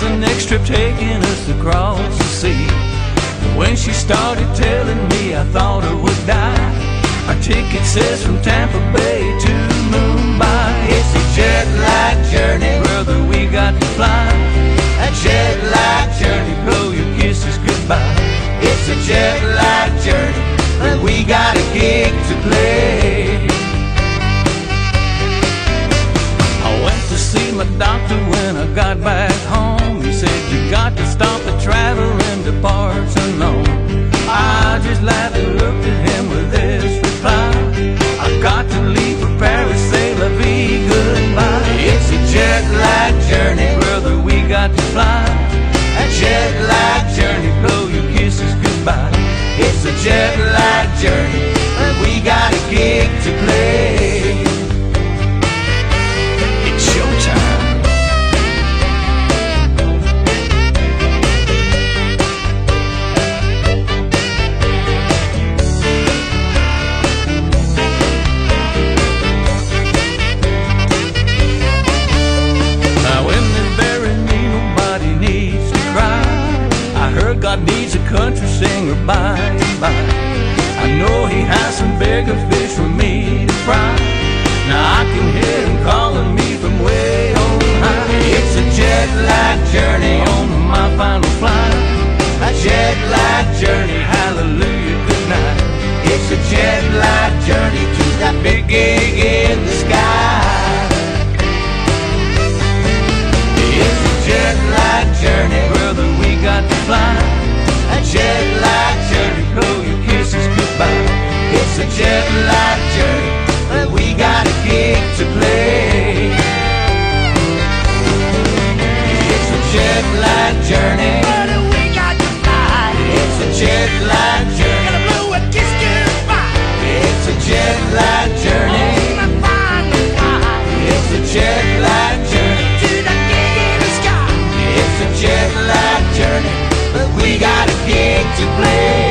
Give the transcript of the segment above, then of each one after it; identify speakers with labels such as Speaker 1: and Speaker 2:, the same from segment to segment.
Speaker 1: the next trip taking us across the sea. When she started telling me, I thought I would die. Our ticket says from Tampa Bay to Mumbai. It's a jet lag journey, brother. We got to fly. A jet lag journey, blow your kisses goodbye. It's a jet lag journey, and we got a gig to play. I went to see my doctor when I got back home. Got to stop the traveling to parts unknown. I just laughed and looked at him with this reply. I've got to leave for Paris, say la vie, goodbye. It's a jet lag journey, brother, we got to fly. A jet lag journey, blow your kisses goodbye. It's a jet lag journey, and we got a gig to play. Country singer by and by. I know He has some bigger fish for me to fry. Now I can hear Him calling me from way on high. It's a jet lag journey on my final flight. A jet lag journey, hallelujah, good night. It's a jet lag journey to that big gig in the sky. It's a jet lag journey, brother, we got jet lag journey, blow your kisses goodbye. It's a jet lag journey, and we got a gig to play. It's a jet lag journey. But we got to fly. It's a jet lag journey. gonna blow a kiss goodbye. It's a jet lag journey.
Speaker 2: It's
Speaker 3: a jet gig to
Speaker 4: play.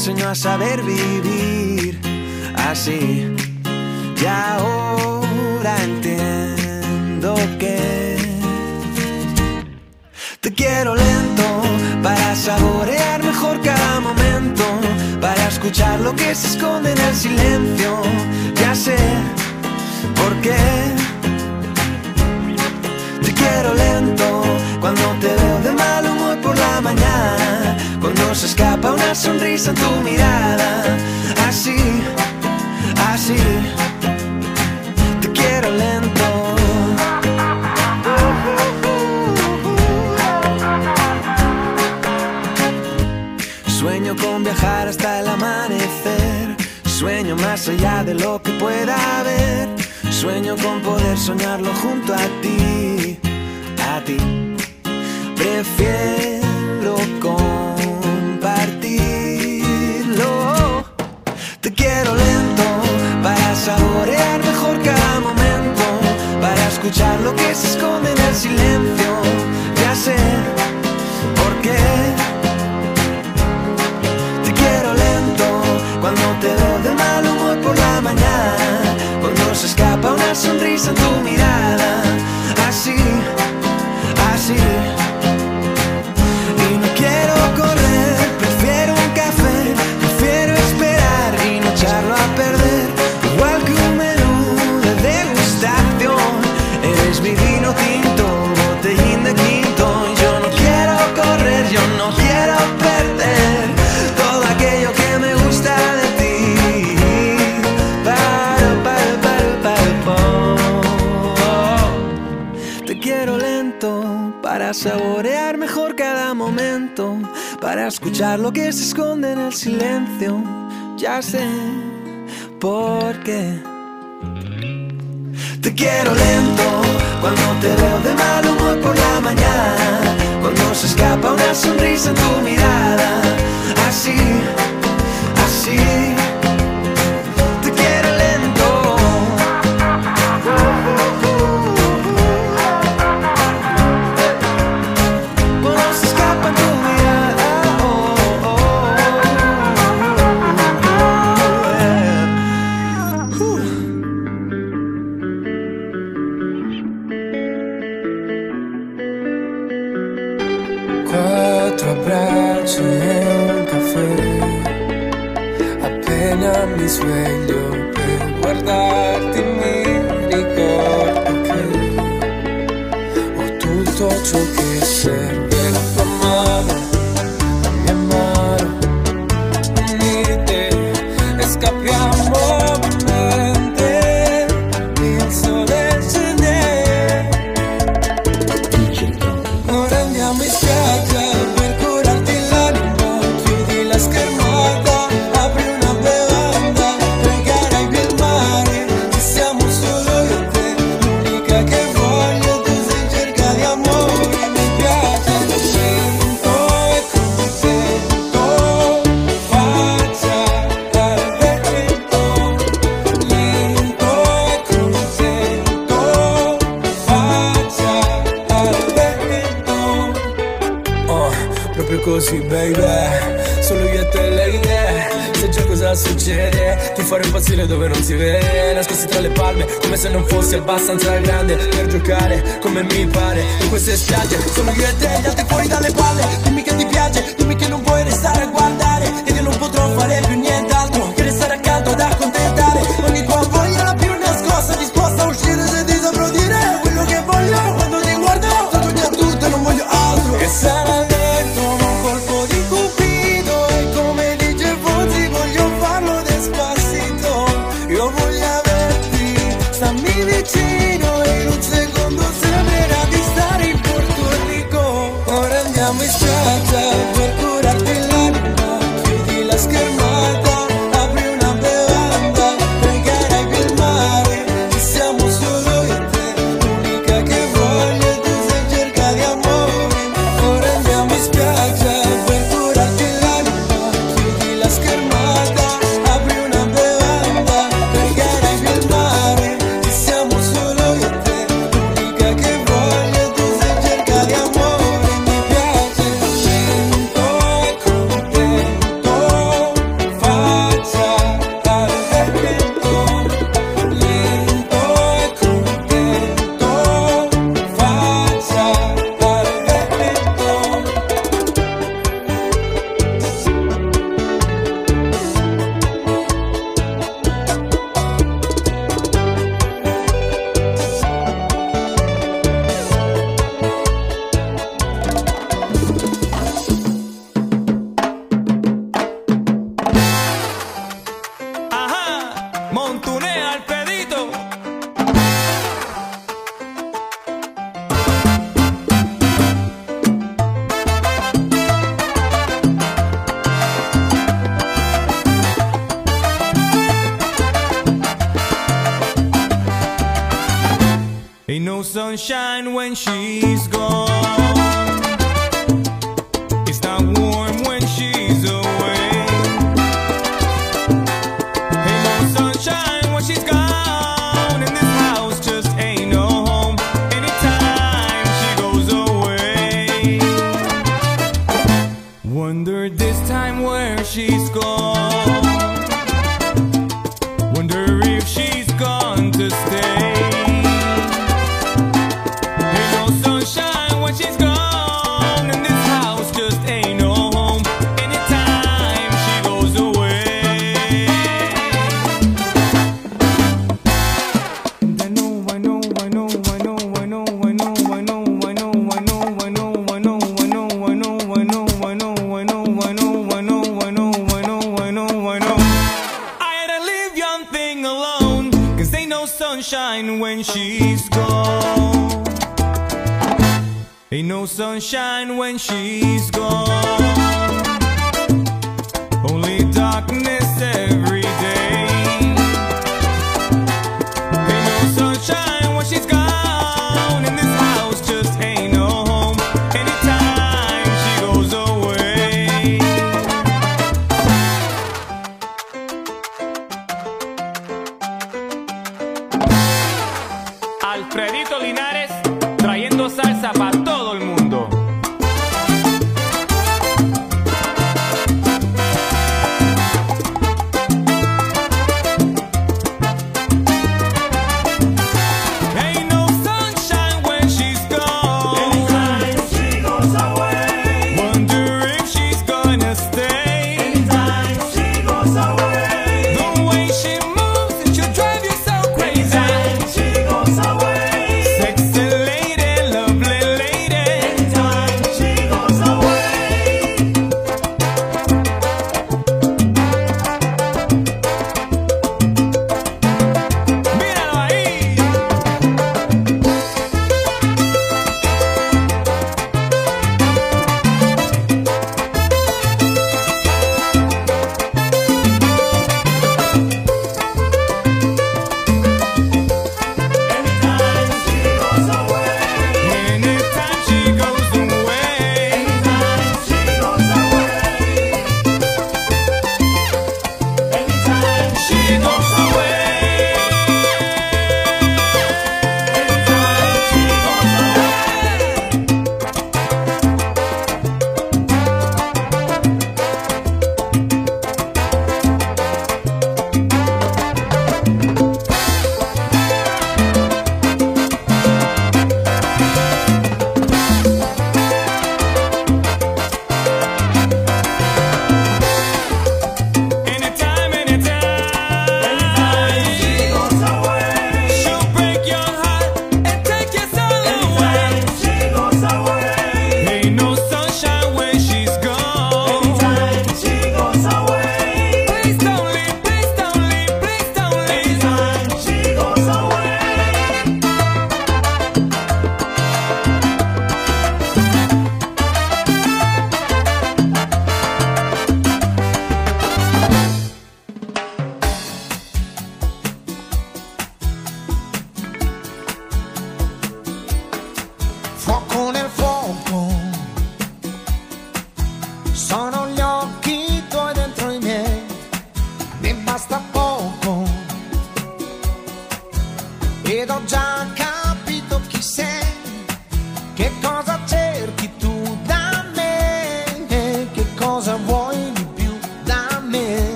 Speaker 4: Enseñó a saber vivir así. noi lo secondo se
Speaker 5: meradisari il porto antico ora andiamo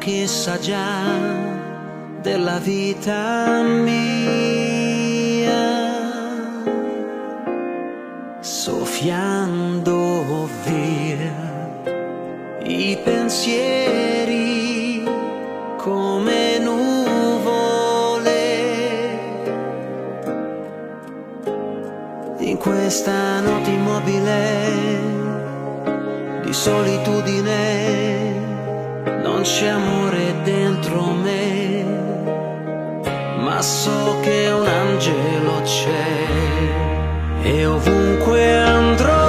Speaker 5: che
Speaker 6: sa già della vita mia, soffiando via i pensieri come nuvole. In questa notte immobile di solitudine non c'è amore dentro me, ma so che un angelo c'è e ovunque andrò.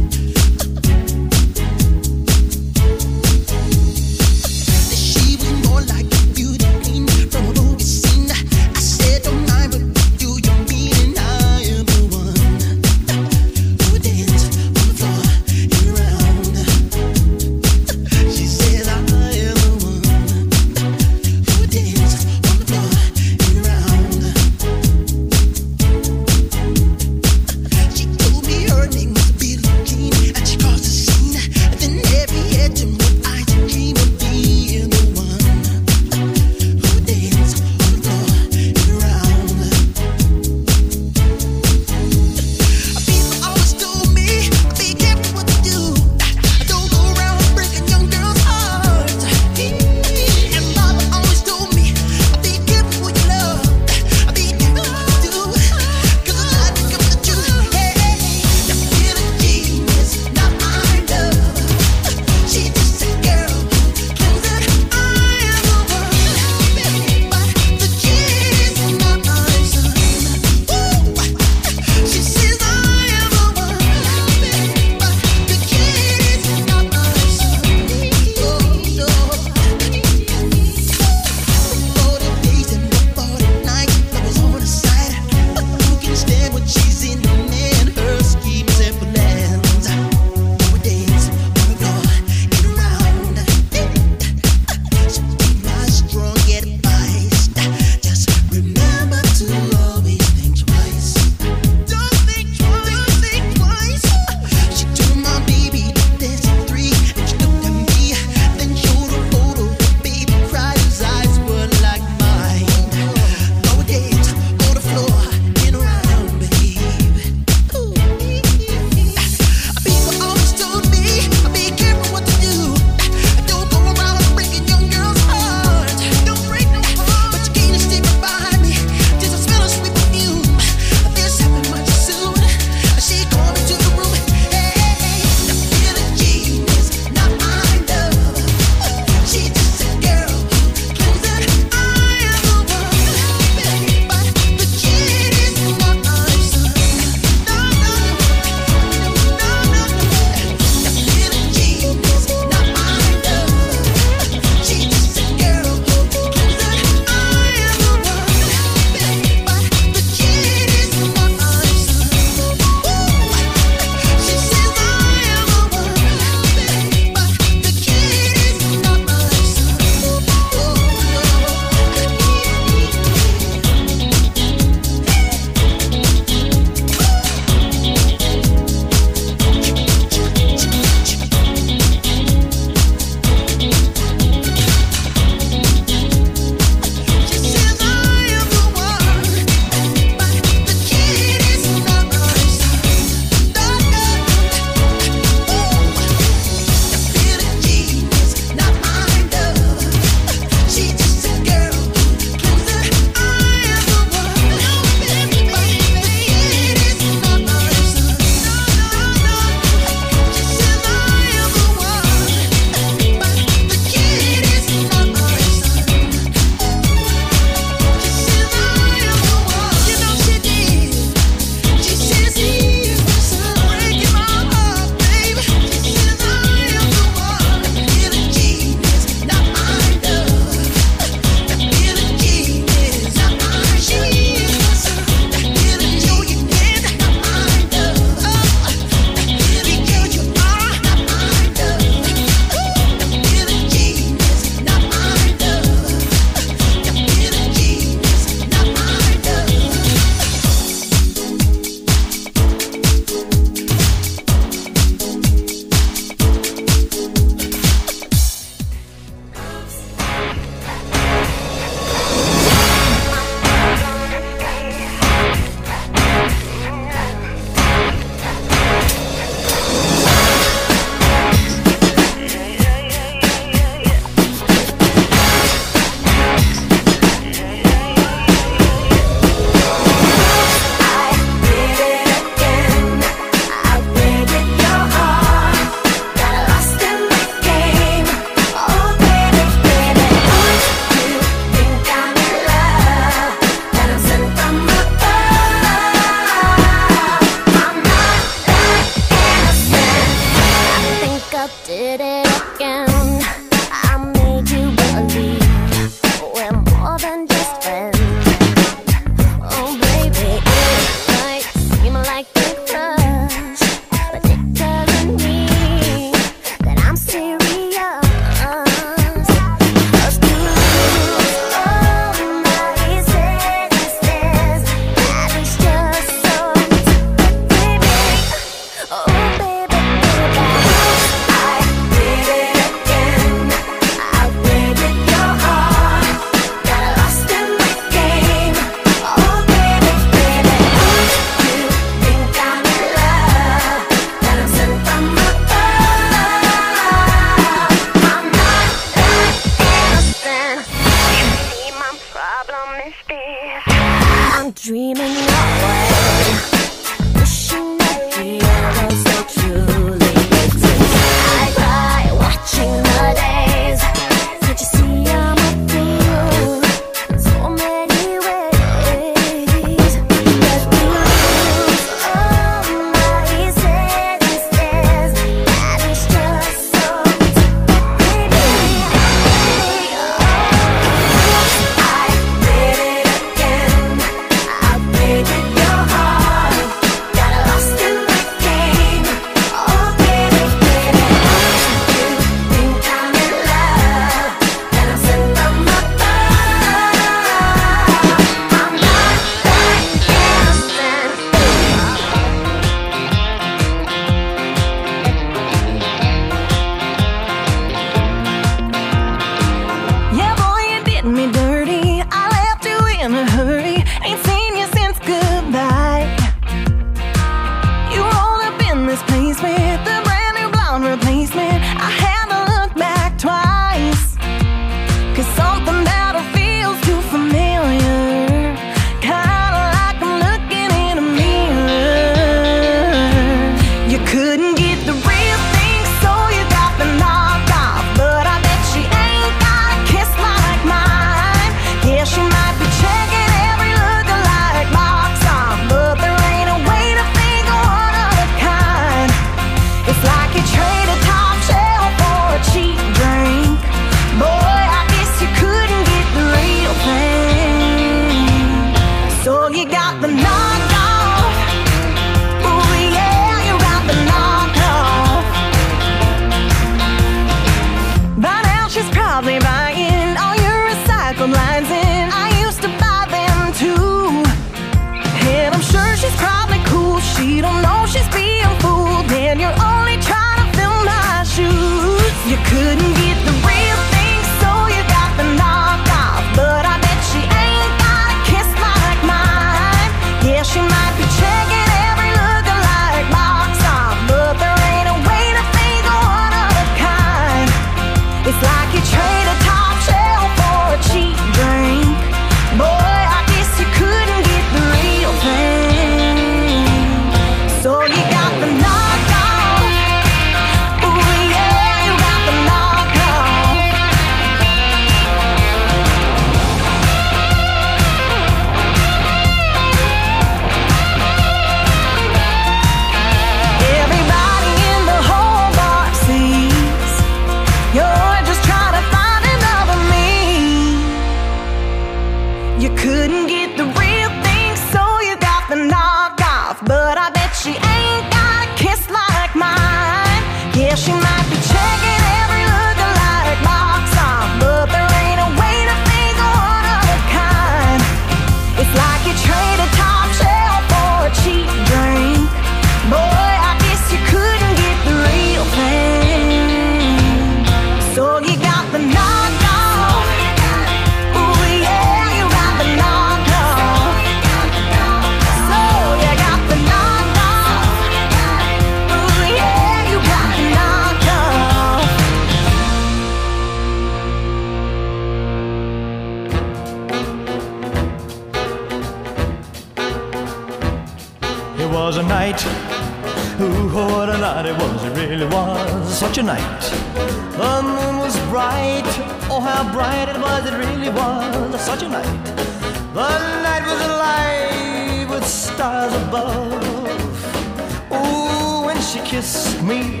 Speaker 7: she
Speaker 8: kissed me,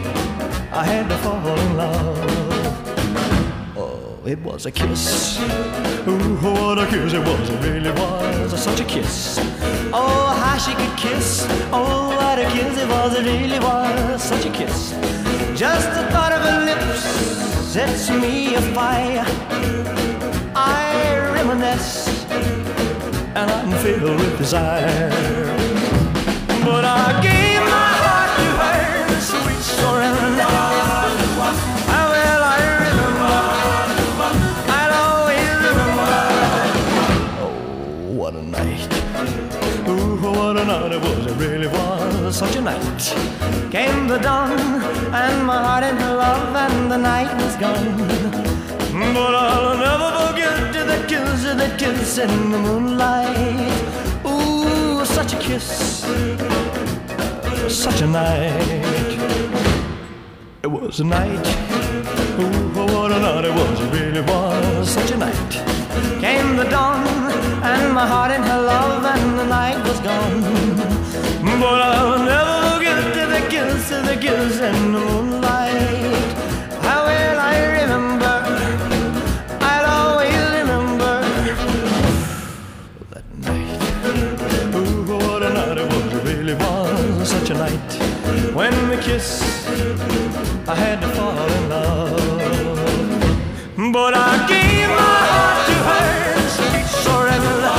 Speaker 8: I had to fall in love. Oh, it was a kiss. Ooh, what a kiss it was, it really was such a kiss. Oh, how she could kiss. Oh, what a kiss it was, it really was such a kiss. Just the thought of her lips sets me afire. I reminisce and I'm filled with desire. But I gave my such a night. Came the dawn, and my heart in love, and the night was gone. But I'll never forget the kiss, the kiss in the moonlight. Ooh, such a kiss, such a night. It was a night. Ooh, oh, what a night it was. It really was such a night. Came the dawn, and my heart in her love, and the night was gone. But I'll never forget the kiss, the kiss in the moonlight. How will I remember? I'll always remember that night. Ooh, oh, what a night it was. It really was such a night. When we kissed, I had to fall in love. But I gave my heart to her, sweet surrender.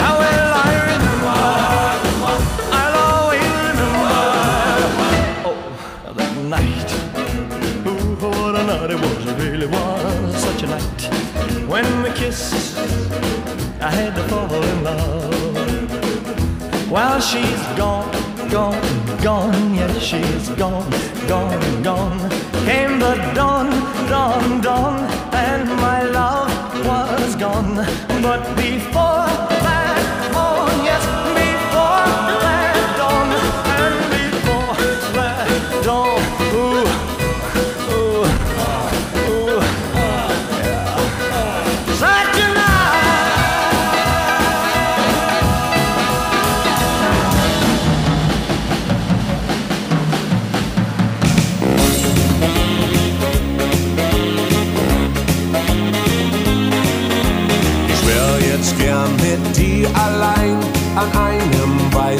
Speaker 8: How will I remember? I'll always remember. Oh, that night. Ooh, what a night it was. It really was such a night. When we kissed, I had to fall in love. While she's gone, gone, gone, yes, she's gone, gone, gone. Came the dawn, dawn, dawn, and my love was gone. But before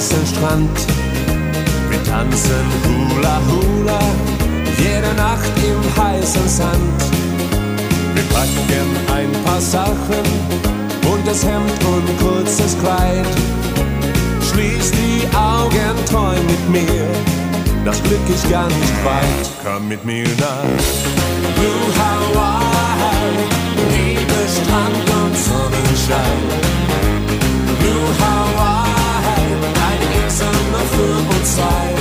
Speaker 9: weißen Strand. Wir tanzen Hula Hula jede Nacht im heißen Sand. Wir packen ein paar Sachen, buntes Hemd und kurzes Kleid. Schließ die Augen, träum mit mir, das Glück ist gar nicht weit. Komm mit mir nach Blue Hawaii, Liebe, Strand und Sonnenschein. Blue Hawaii, Insel nur für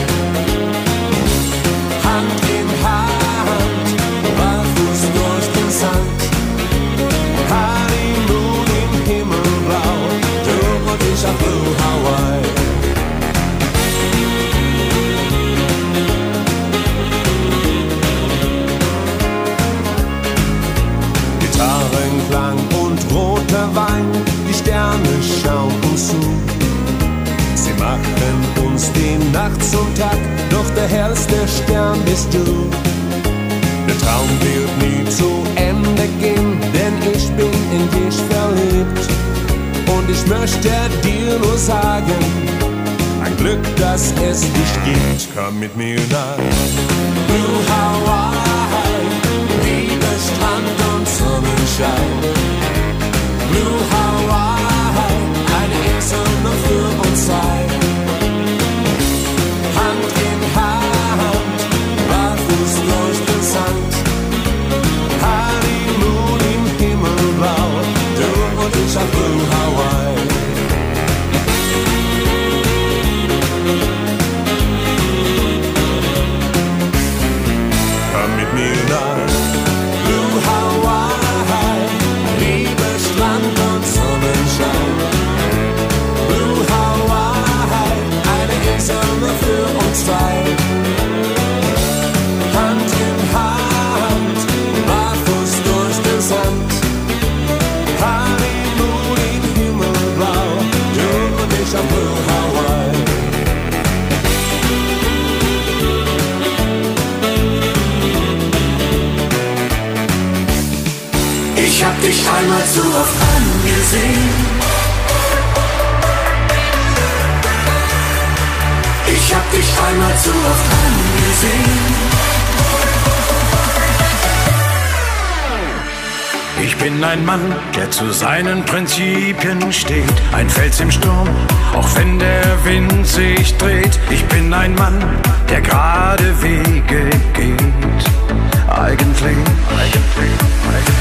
Speaker 9: uns die Nacht zum Tag, doch der hellste Stern bist du. Der Traum wird nie zu Ende gehen, denn ich bin in dich verliebt. Und ich möchte dir nur sagen, ein Glück, dass es dich gibt. Komm mit mir nach Blue Hawaii, Liebe, Strand und Sonnenschein. Blue Hawaii, eine Insel nur für uns zwei.
Speaker 10: Dich einmal zu oft angesehen. Ich hab dich einmal zu oft angesehen.
Speaker 11: Ich bin ein Mann, der zu seinen Prinzipien steht. Ein Fels im Sturm, auch wenn der Wind sich dreht. Ich bin ein Mann, der gerade Wege geht. Eigentlich, eigentlich, eigentlich.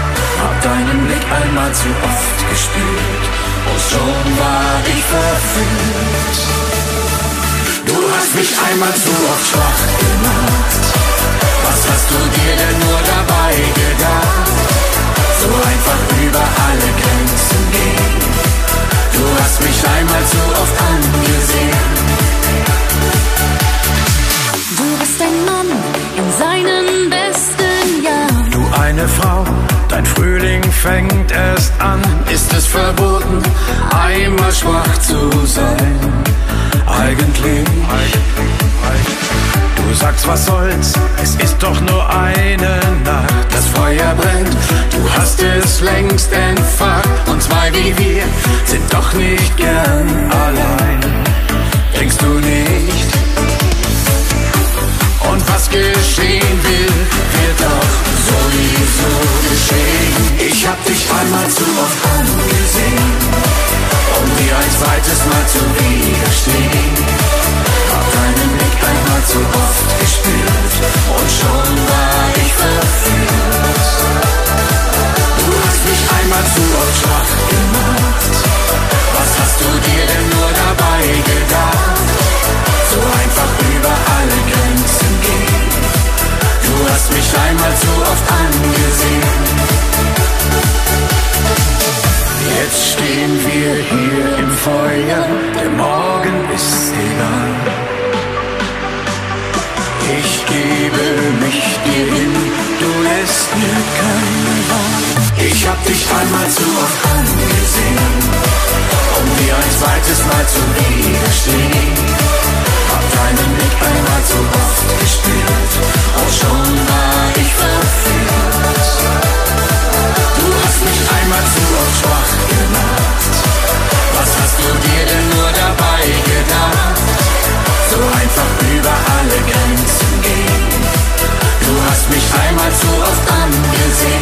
Speaker 11: Hab deinen Blick einmal zu oft gespielt und schon war ich verführt. Du hast mich einmal zu oft schwach gemacht. Was hast du dir denn nur dabei gedacht? So einfach über alle Grenzen gehen. Du hast mich einmal zu oft angesehen.
Speaker 12: Du bist ein Mann in seinen besten Jahren.
Speaker 11: Du eine Frau, dein Frühling fängt erst an. Ist es verboten, einmal schwach zu sein? Eigentlich. Du sagst, was soll's, es ist doch nur eine Nacht. Das Feuer brennt, du hast es längst entfacht. Und zwei wie wir sind doch nicht gern allein. Denkst du nicht? Und was geschehen will, wird doch sowieso geschehen. Ich hab dich einmal zu oft angesehen, um dir ein zweites Mal zu widerstehen. Hab deinen Blick einmal zu oft gespürt und schon war ich verführt. Du hast mich einmal zu oft schwach gemacht. Was hast du dir denn nur dabei gedacht? So einfach über alle Grenzen. Du hast mich einmal zu oft angesehen. Jetzt stehen wir hier im Feuer, der Morgen ist egal. Ich gebe mich dir hin, du lässt mir keine Wahl. Ich hab dich einmal zu oft angesehen, um dir ein zweites Mal zu widerstehen. Hab deinen Blick einmal zu oft gespürt und schon war ich verführt. Du hast mich einmal zu oft schwach gemacht. Was hast du dir denn nur dabei gedacht? So einfach über alle Grenzen Du hast mich einmal zu oft angesehen.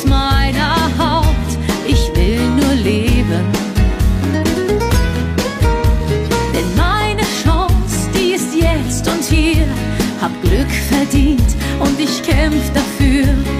Speaker 13: aus meiner Haut, ich will nur leben. Denn meine Chance, die ist jetzt und hier, hab Glück verdient und ich kämpf dafür.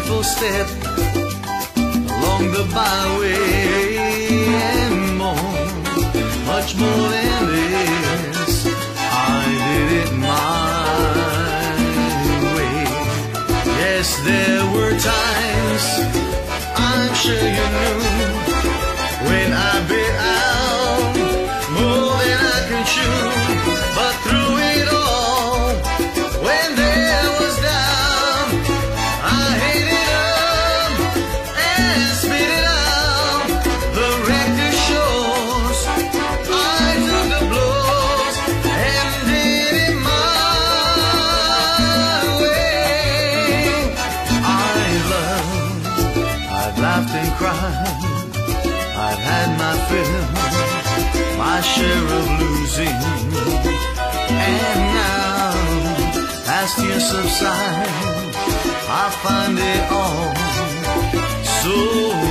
Speaker 14: careful step along the byway and more, much more than this. I did it my way. Yes, there were times I'm sure you knew when I bit out more than I can chew. share of losing. And now, as tears subside, I find it all so.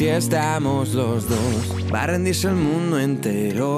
Speaker 15: si estamos los dos.
Speaker 16: Va a rendirse el mundo entero.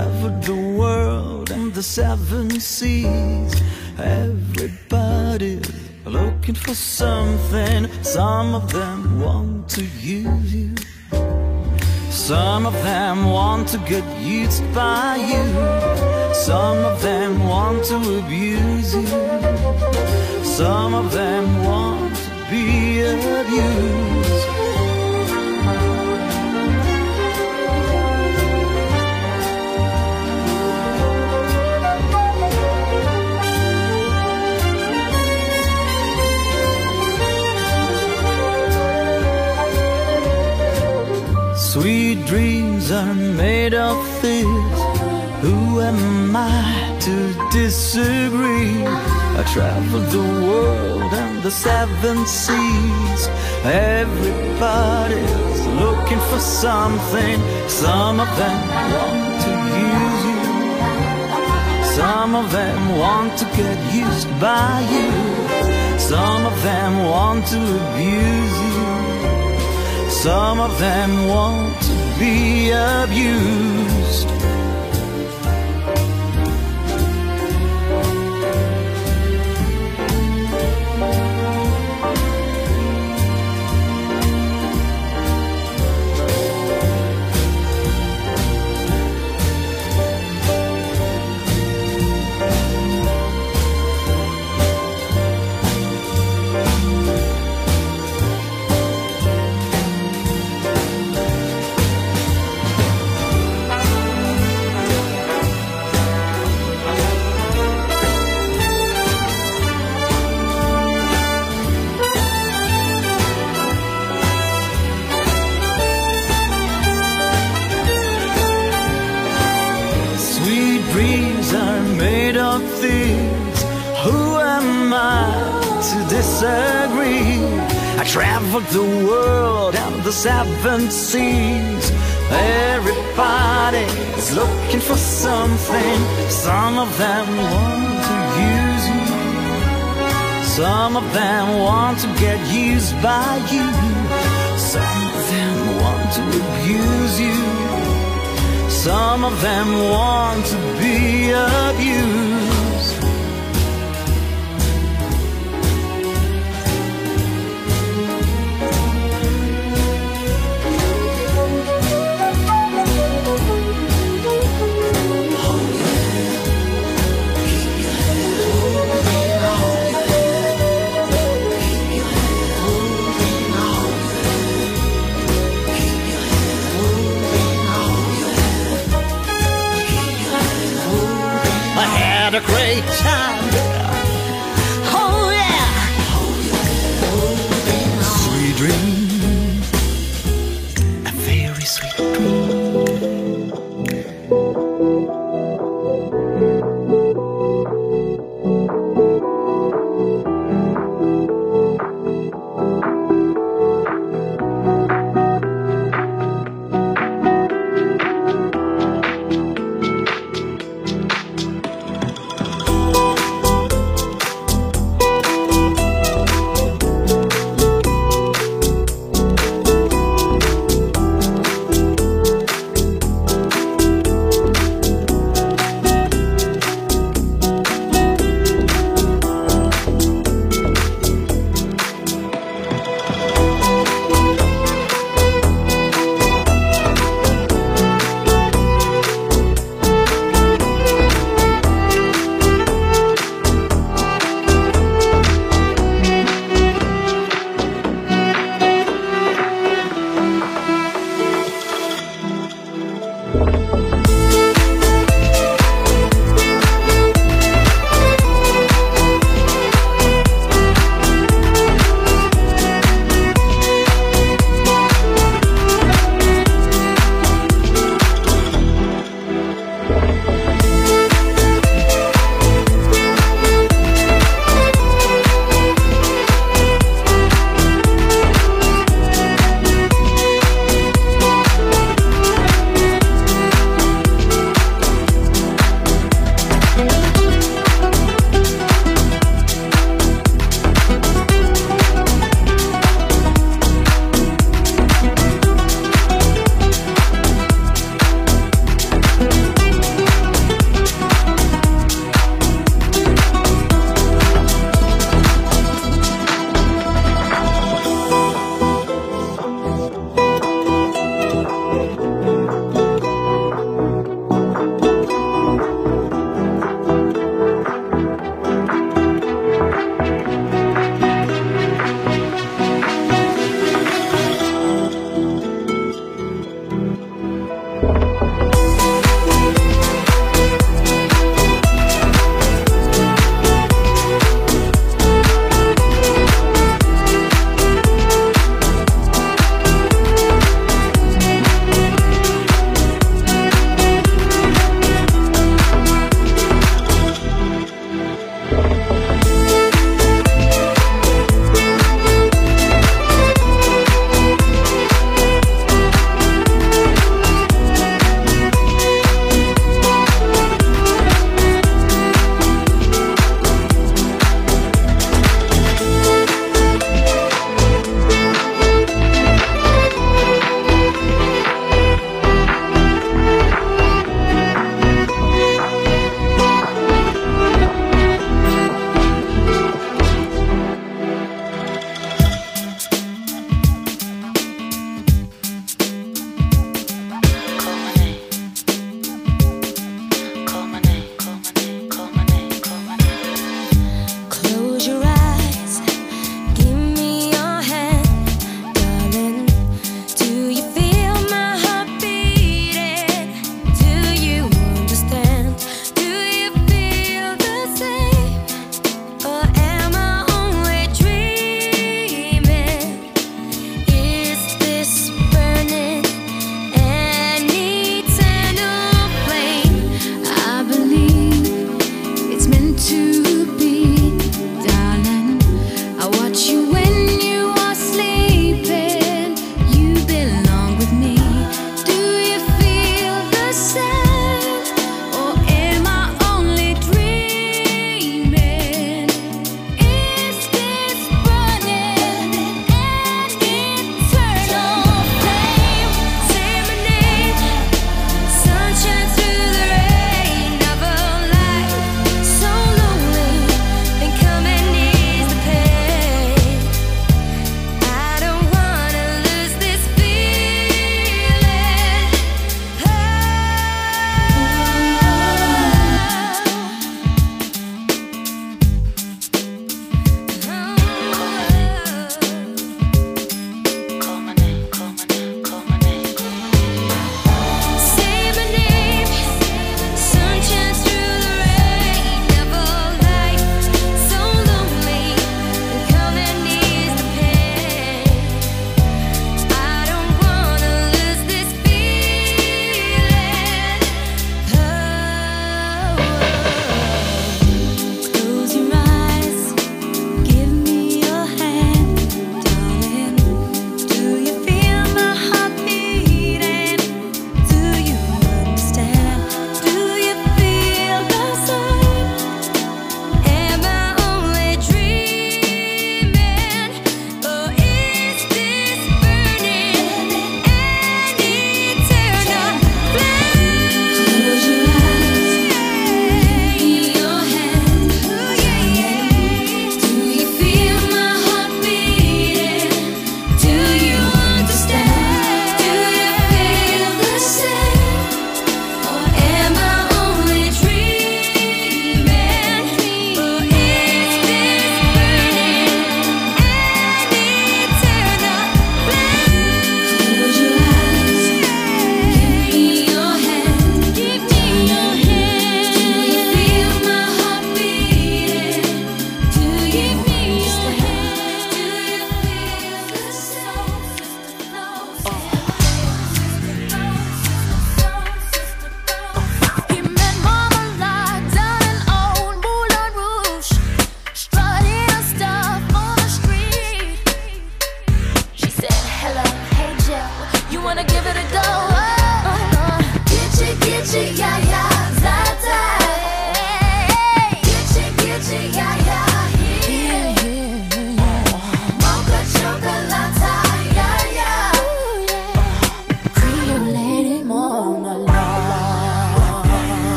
Speaker 12: Covered the
Speaker 14: world and the seven seas. Everybody's looking for something. Some of them want to use you. Some of them want to get used by you. Some of them want to abuse you. Some of them want to be abused. Sweet dreams are made of this. Who am I to disagree? I traveled the world and the seven seas. Everybody's looking for something. Some of them want to use you. Some of them want to get used by you. Some of them want to abuse you. Some of them want to be abused. Seven seas. Everybody's looking for something. Some of them want to use you. Some of them want to get used by you. Some of them want to abuse you. Some of them want to be abused. Had a great time.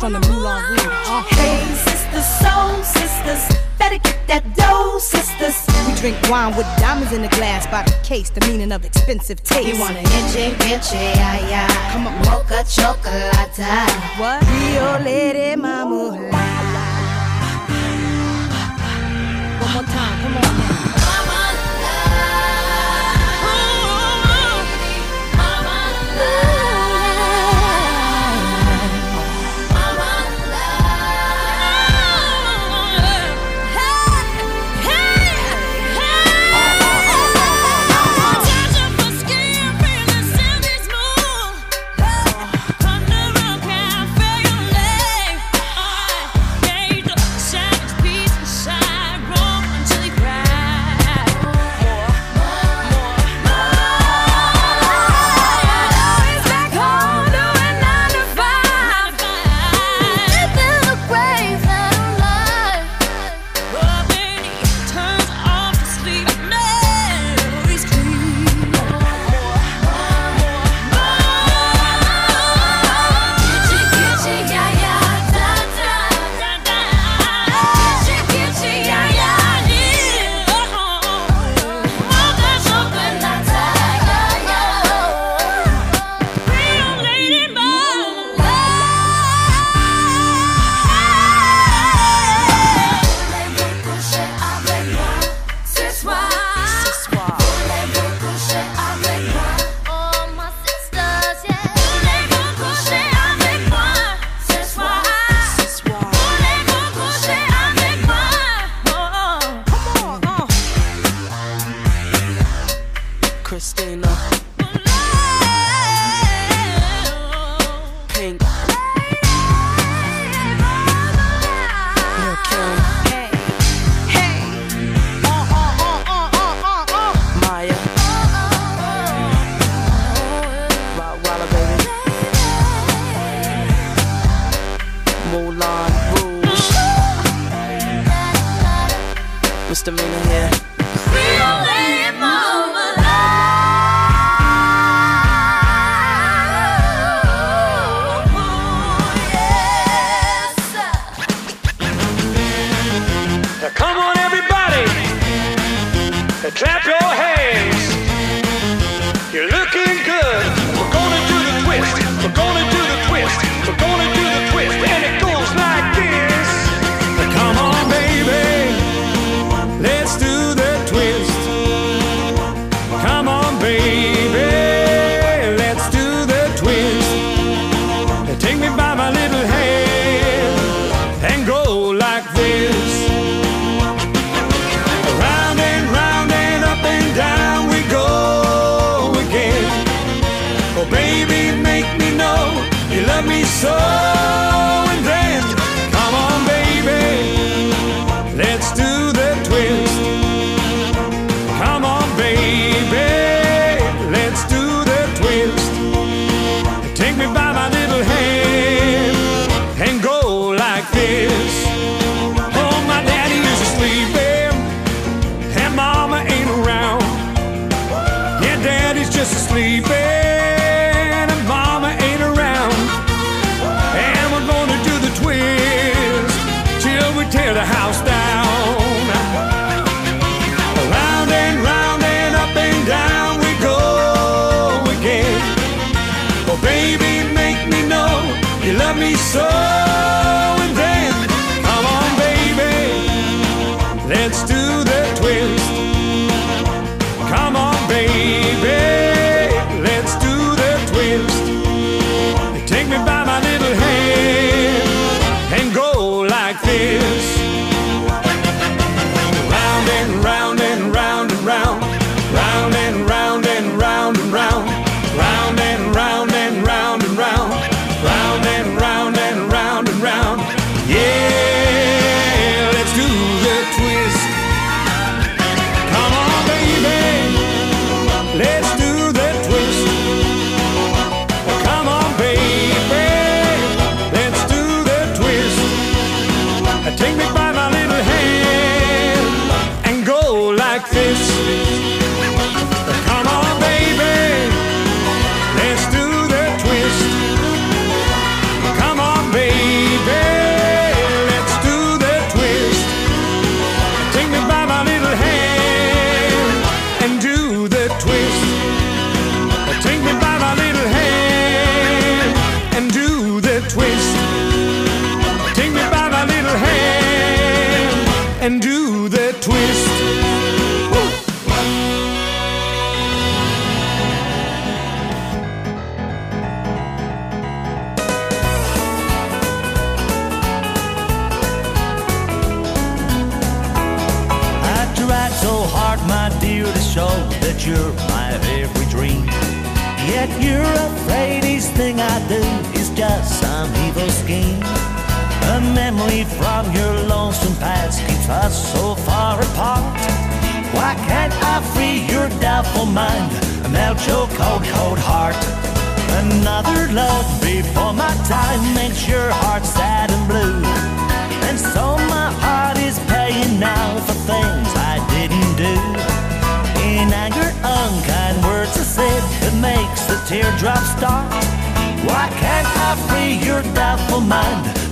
Speaker 17: just the Moulin Rouge. Uh.
Speaker 7: Hey, sisters, soul sisters, better get that dough, sisters.
Speaker 17: We drink wine with diamonds in the glass by the case, the meaning of expensive taste.
Speaker 7: You want an
Speaker 18: inch,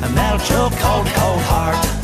Speaker 18: and
Speaker 8: melt your cold, cold heart.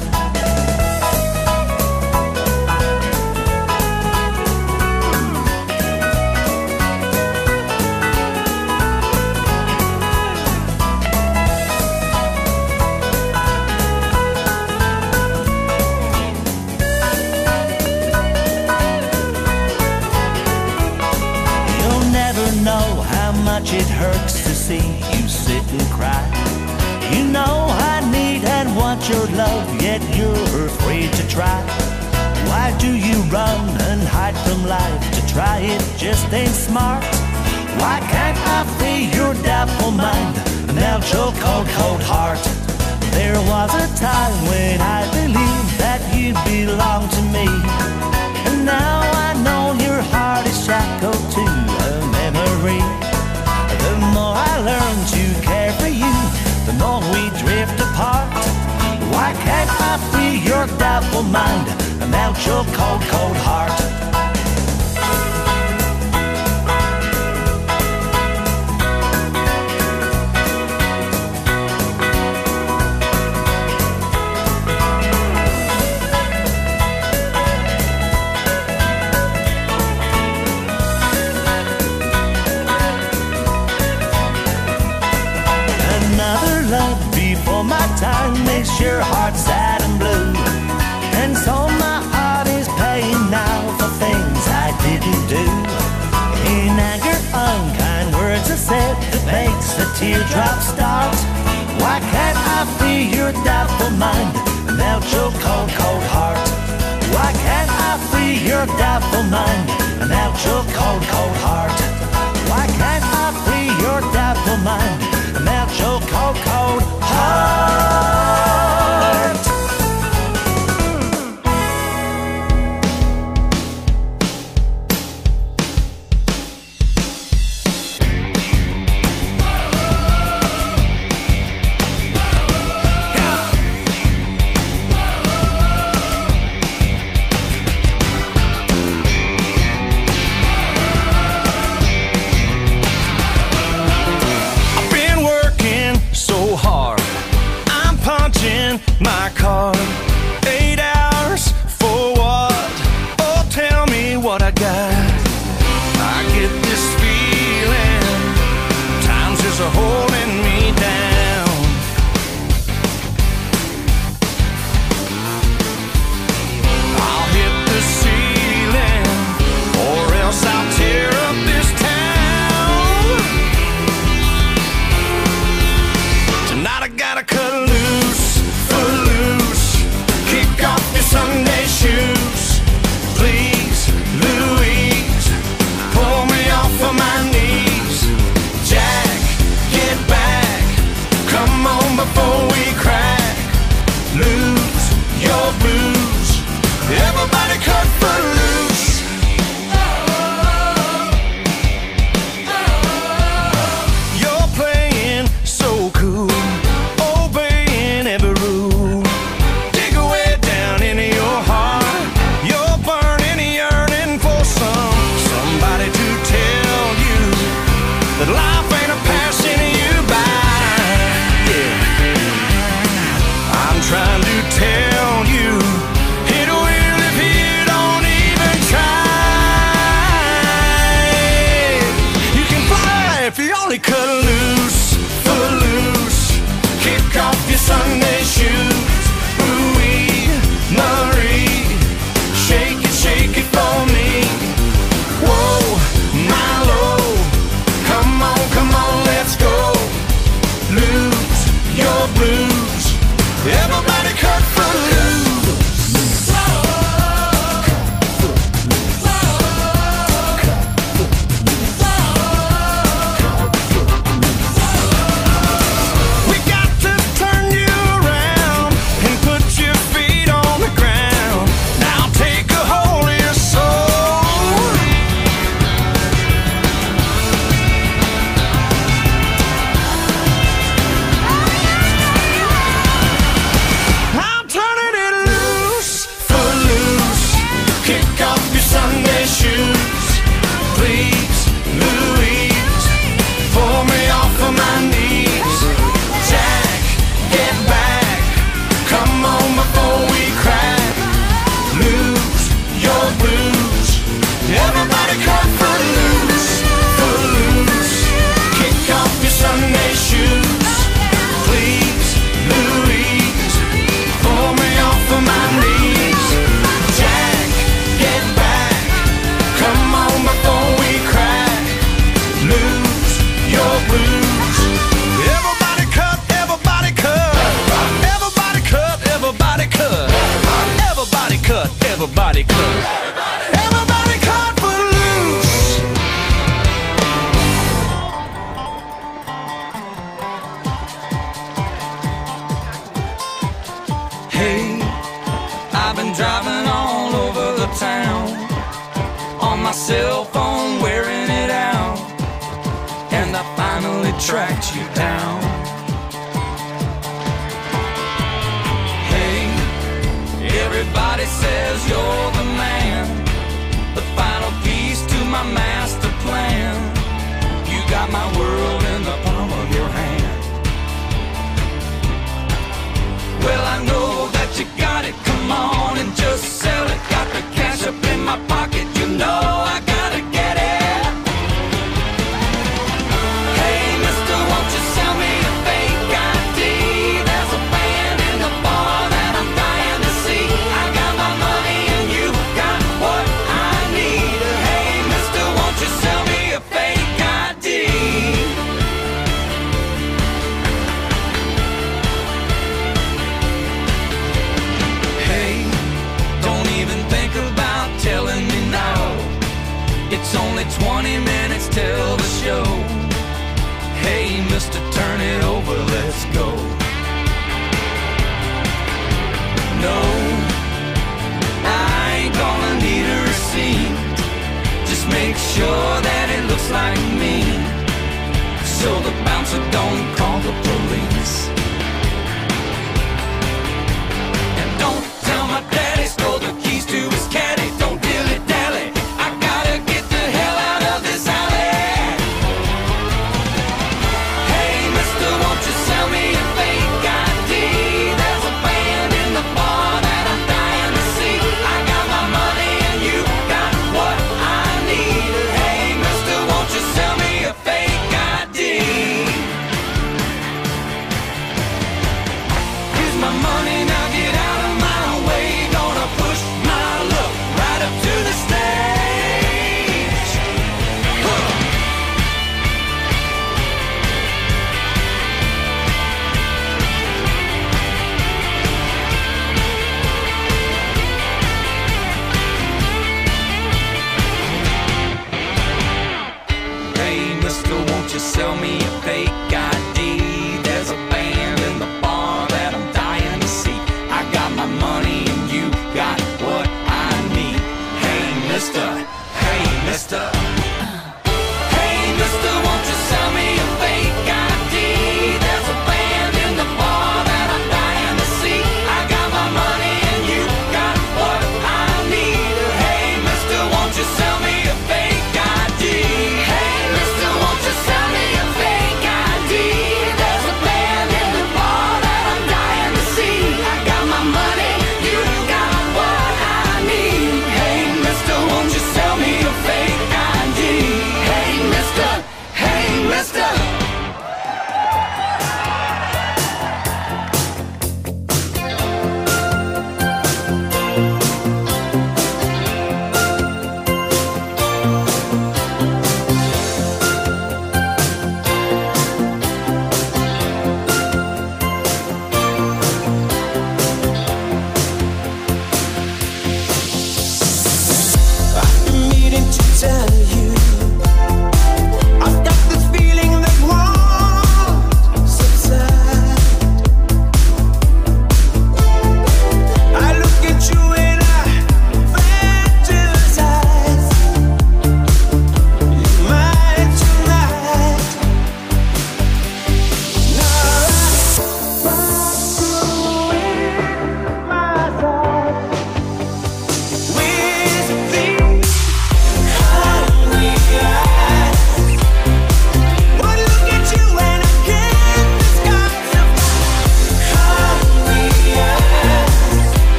Speaker 8: it just ain't smart. Why can't I free your dapple mind and now your cold, cold heart? There was a time when I believed that you belonged to me, and now I know your heart is shackled to a memory. The more I learn to care for you, the more we drift apart. Why can't I free your doubtful mind and melt your cold, cold heart? teardrops start? Why can't I feel your doubtful mind and melt your cold, cold heart? Why can't I feel your doubtful mind and melt your cold, cold heart?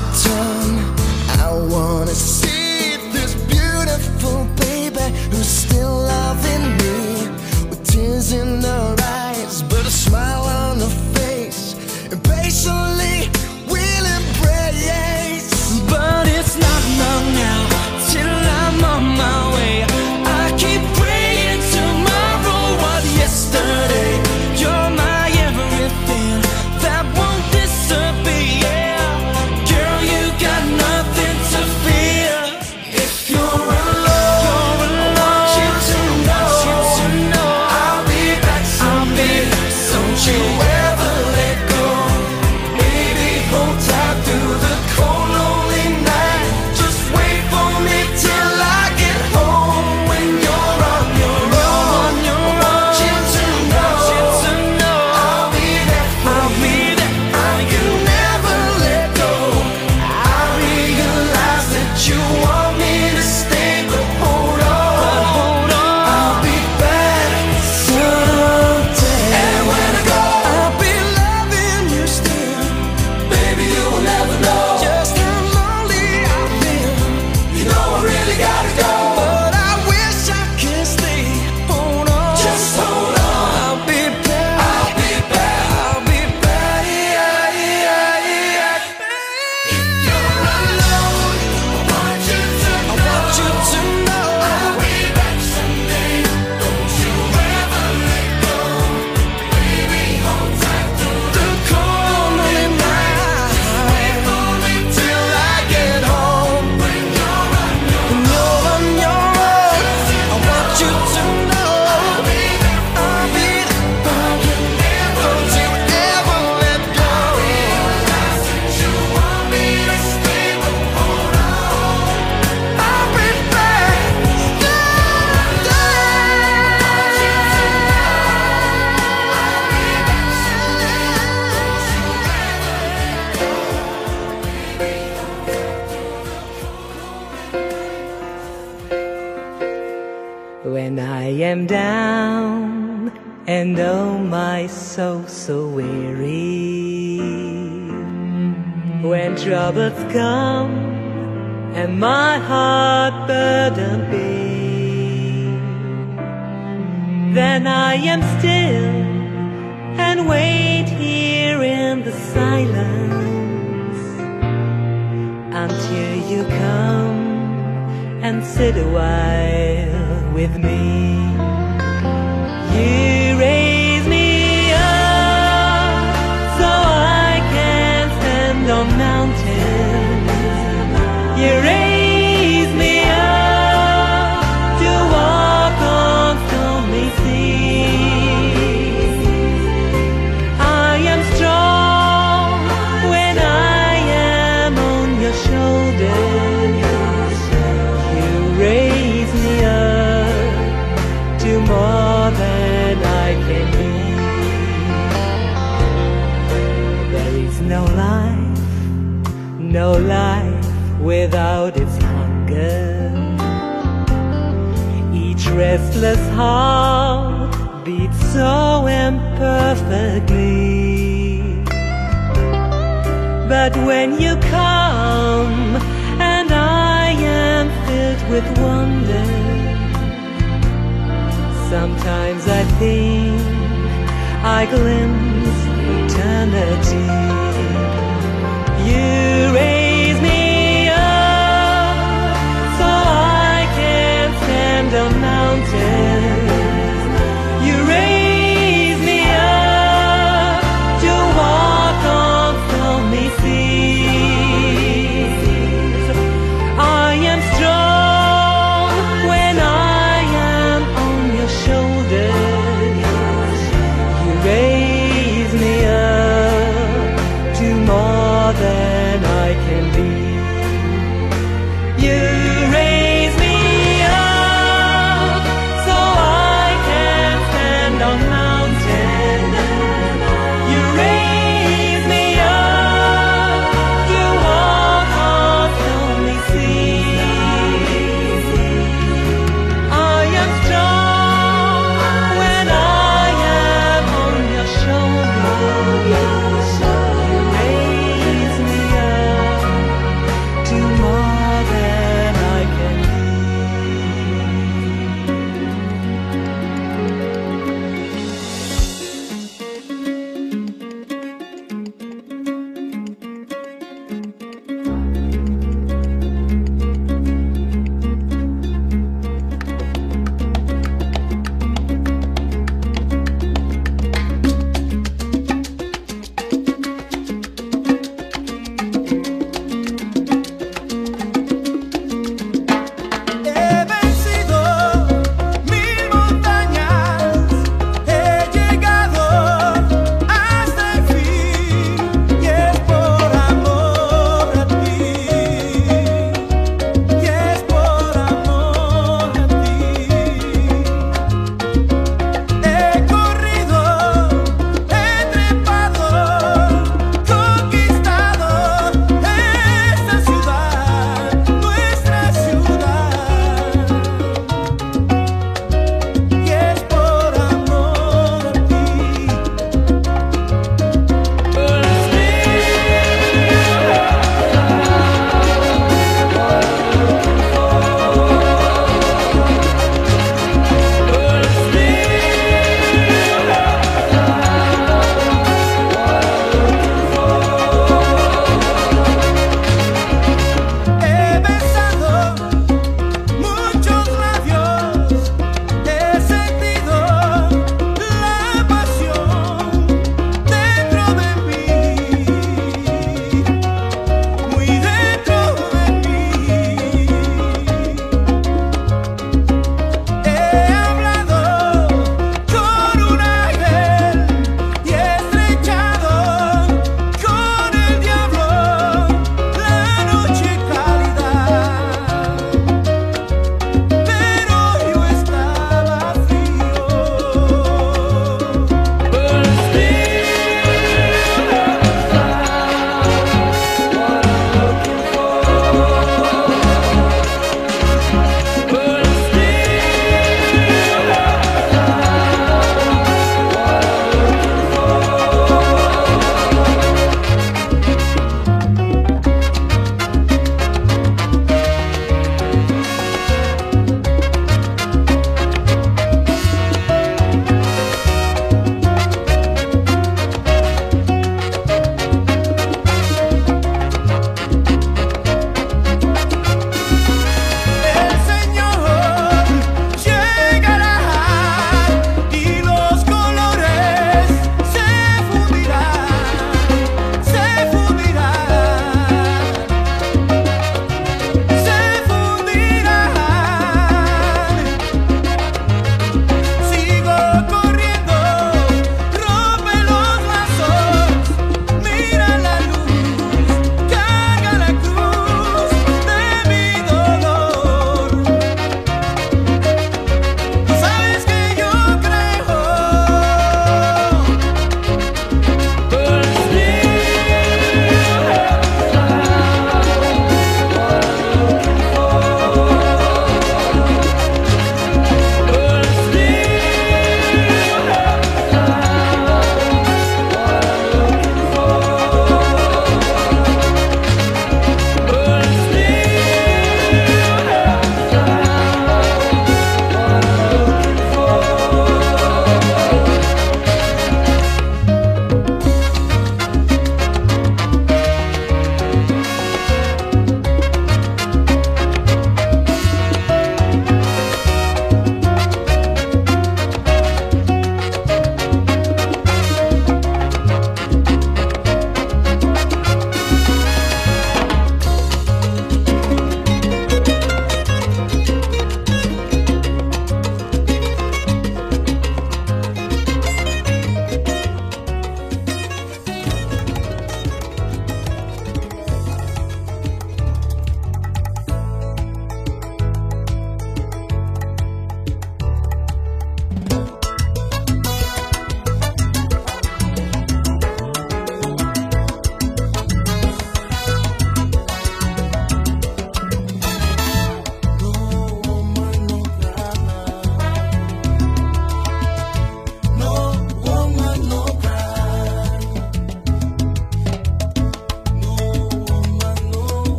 Speaker 12: When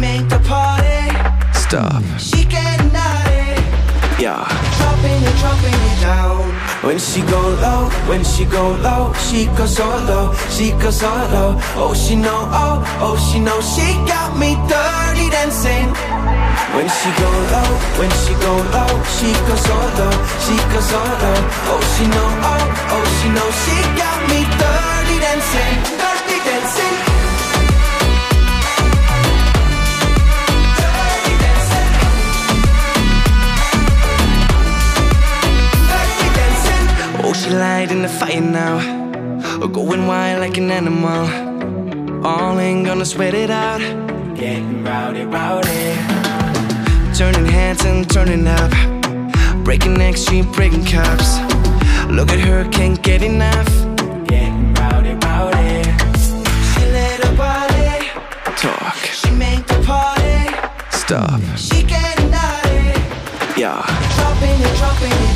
Speaker 12: make the party stop. She can
Speaker 19: not it.
Speaker 20: Yeah. Dropping it, dropping it down. When she go low, when she go low, she goes solo, she goes solo. Oh, she know, oh, oh, she know, she got me dirty dancing. When she go low, when she go low, she goes solo, she goes solo. Oh, she know, oh, oh, she know, she got me dirty dancing, dirty dancing. she light in the fire now. Or going wild like an animal. All ain't gonna sweat it out. Getting rowdy, rowdy. Turning hands and turning up. Breaking necks, she breaking cups. Look at her, can't get enough. Getting rowdy, rowdy. She let her body Talk. She make the party. Stop. She getting naughty. Yeah. Dropping and dropping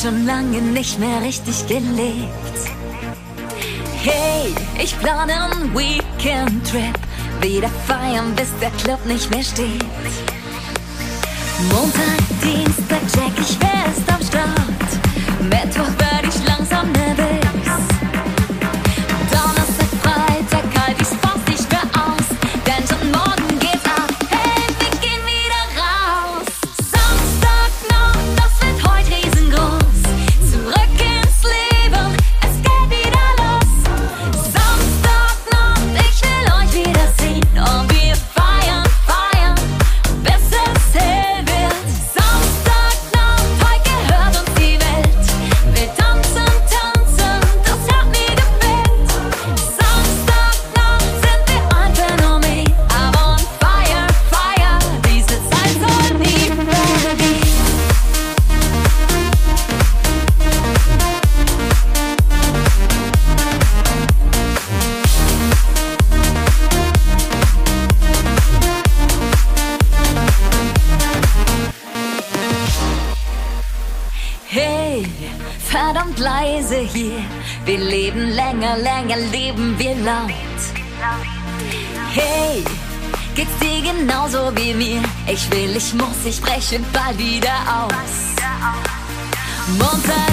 Speaker 21: schon lange nicht mehr richtig gelebt. Hey, ich plane einen Weekend-Trip. Wieder feiern, bis der Club nicht mehr steht. Montag, Dienstag, check ich fest am Start. Mittwoch werde ich langsam nervös. lange leben wir laut. Hey, geht's dir genauso wie mir? Ich will, ich muss, ich breche bald wieder aus. Montag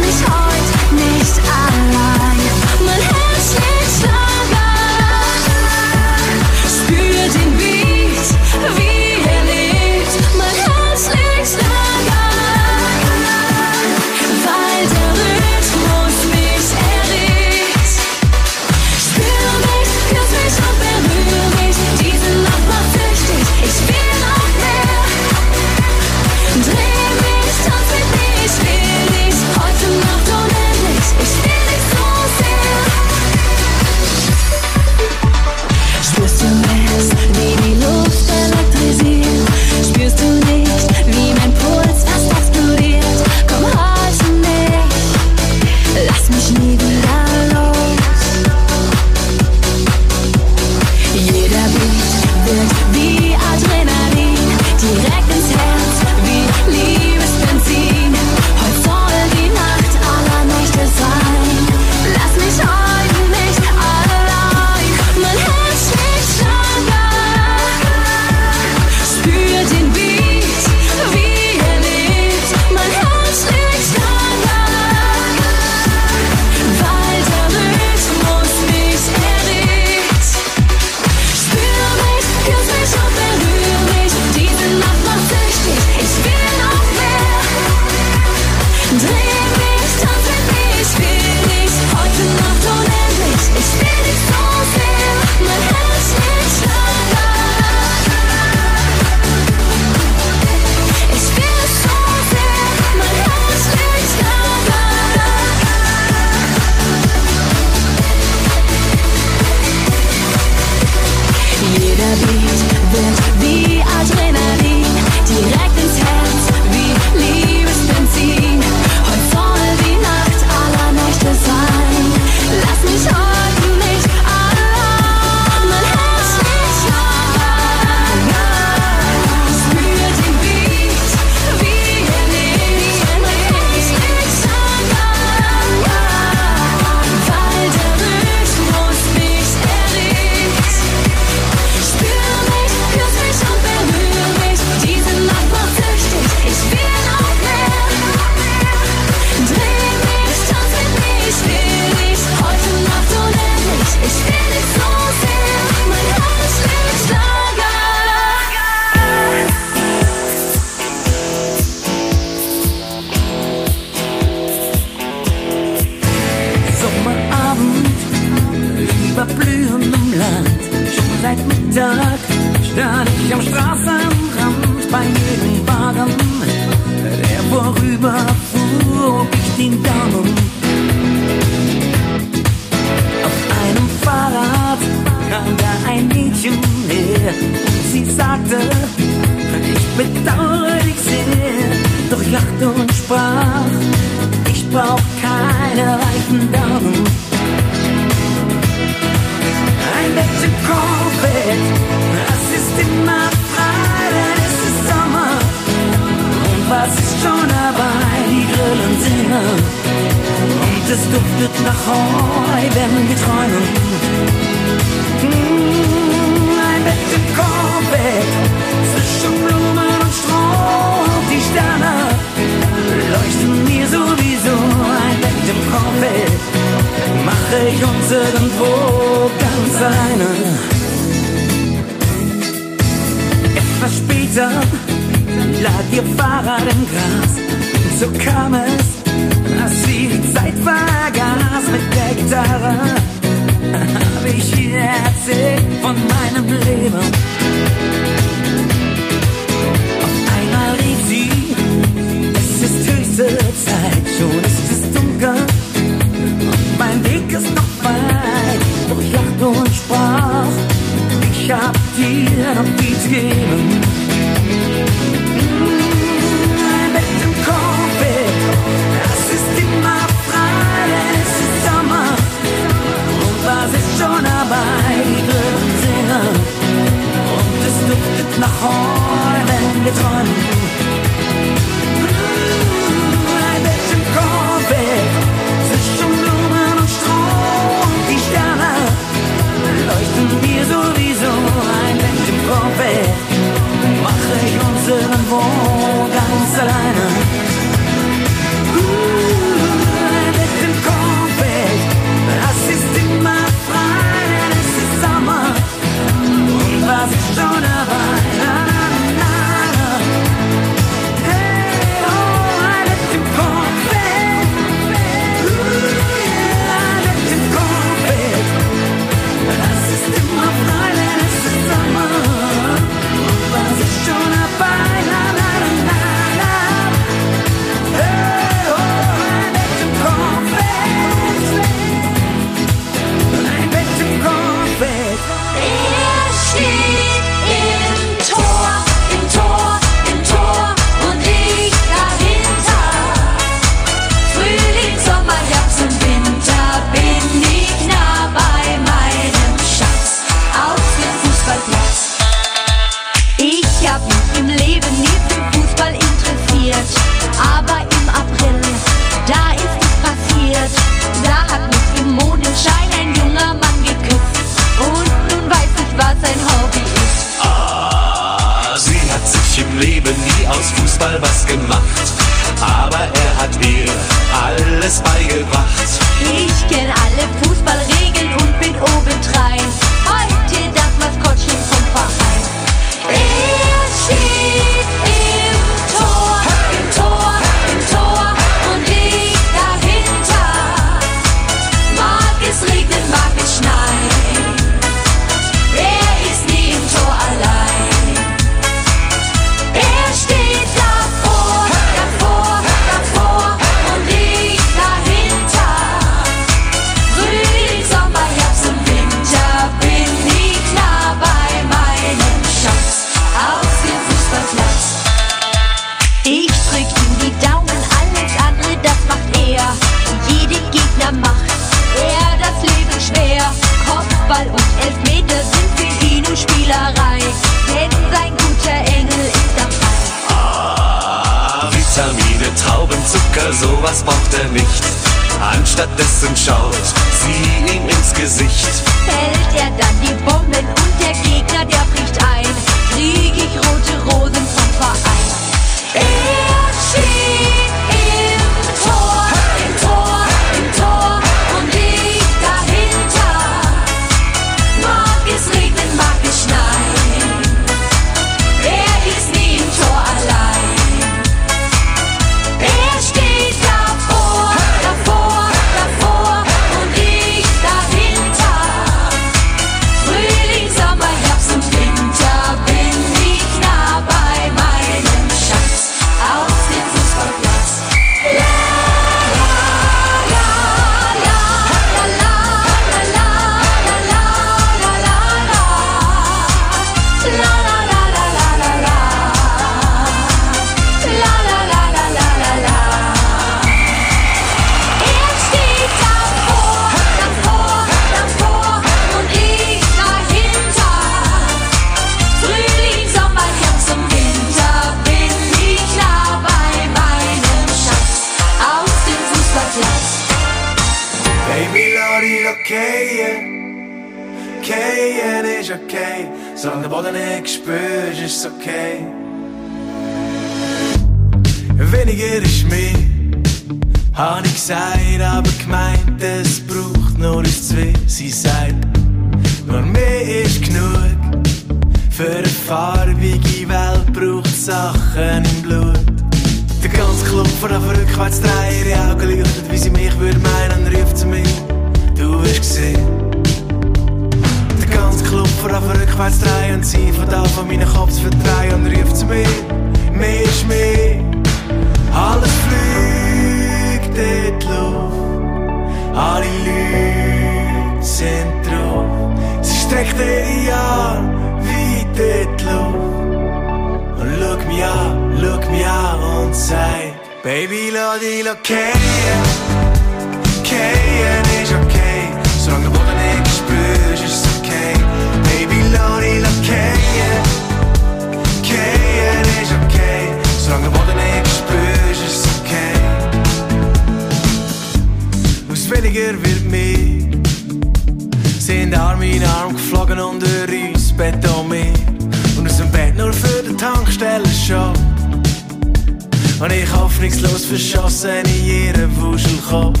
Speaker 22: Verschossen in jedem Wuschelkopf.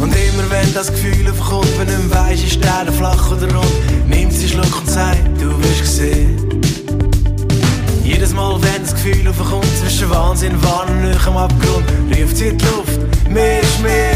Speaker 22: Und immer wenn das Gefühl auf aufkommt, wenn ein weiss, ist der flach oder rund, nimmt sie Schluck und sagt, du wirst gesehen. Jedes Mal, wenn das Gefühl auf Kopf zwischen Wahnsinn, Wahn und Nöchem Abgrund, ruft sie in die Luft, mehr ist mehr.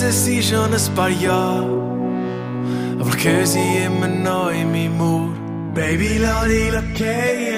Speaker 22: Reise sind schon ein paar Jahre, aber ich höre sie immer noch in meinem Ohr. Baby, lass dich okay,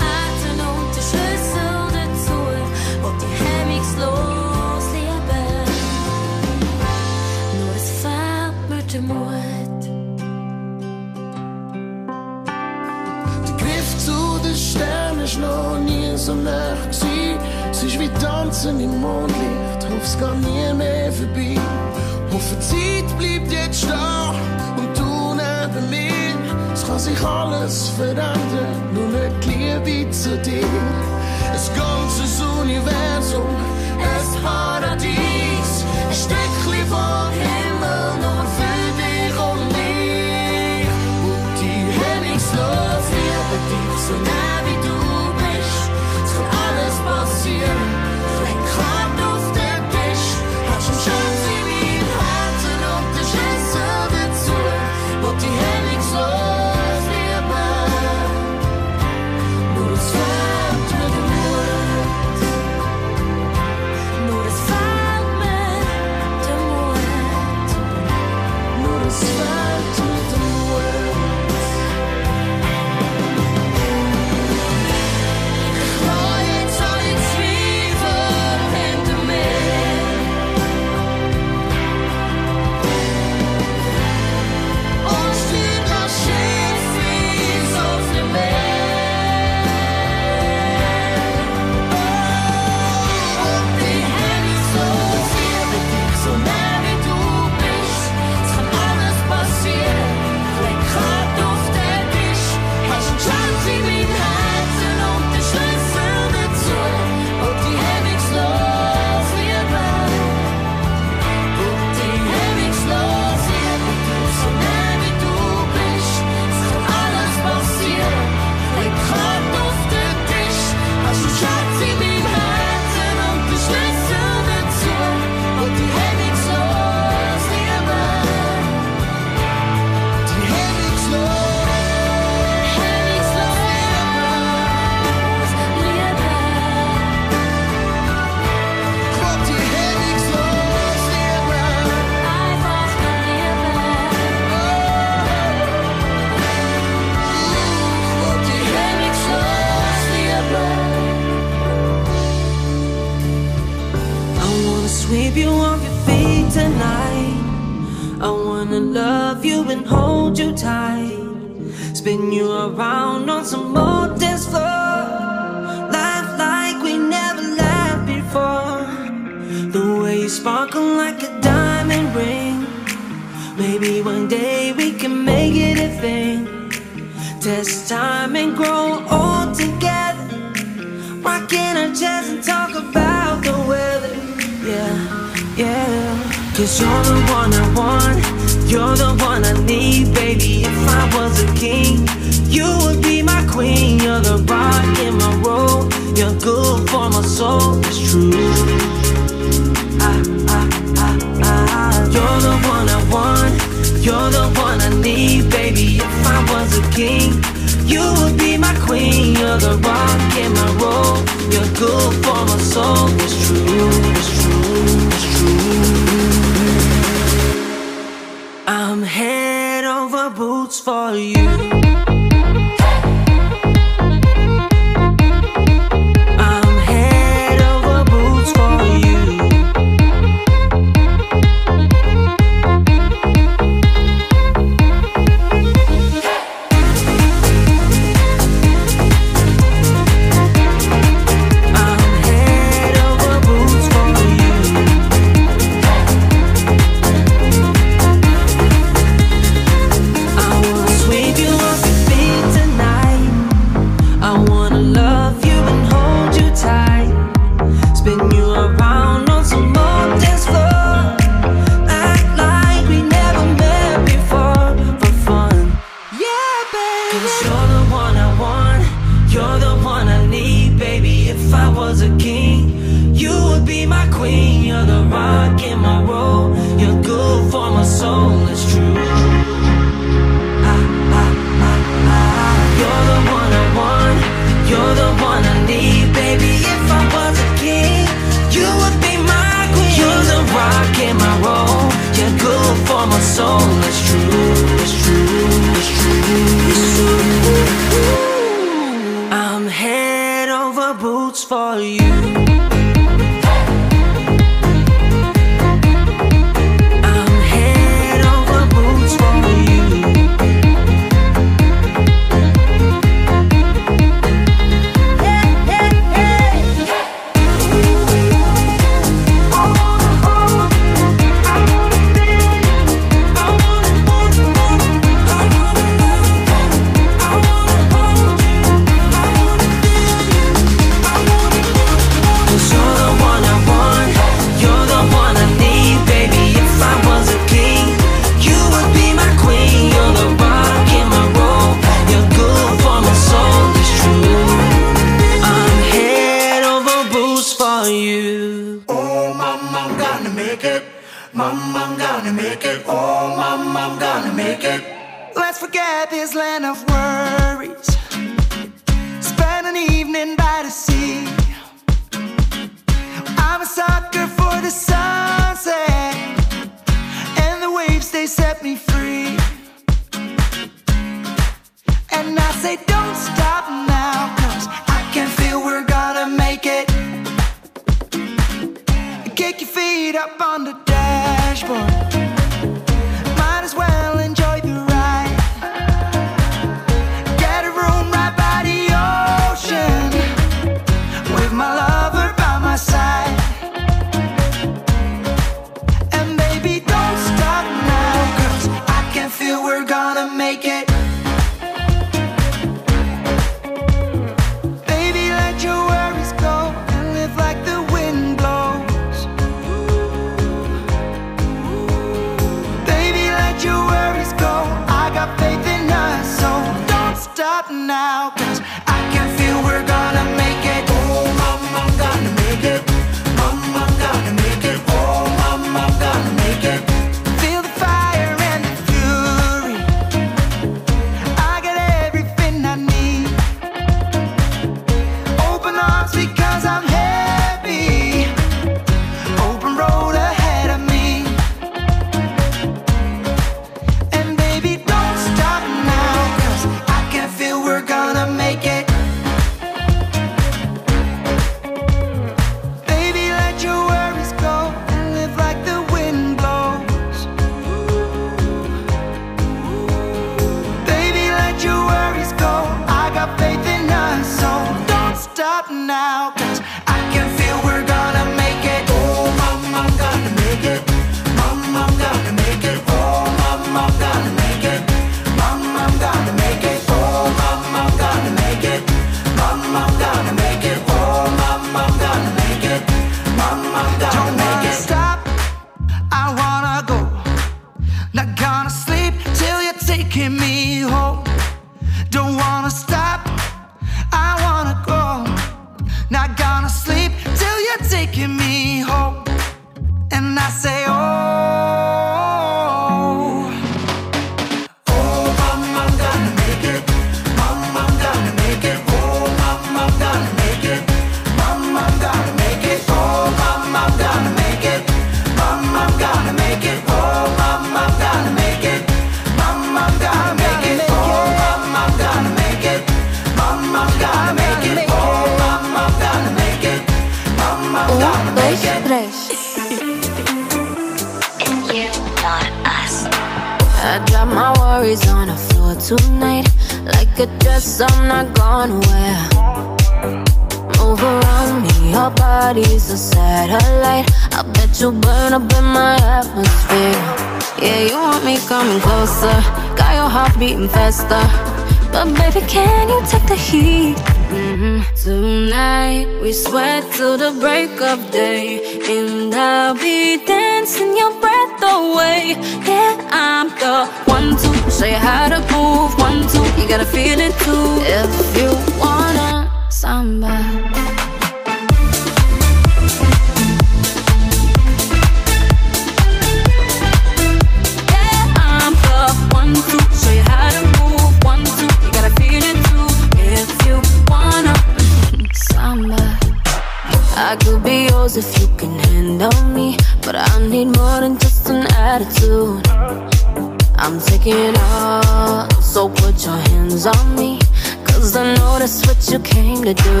Speaker 21: I'm
Speaker 23: taking
Speaker 24: all, so put your hands on me, cause I know that's what you came to do.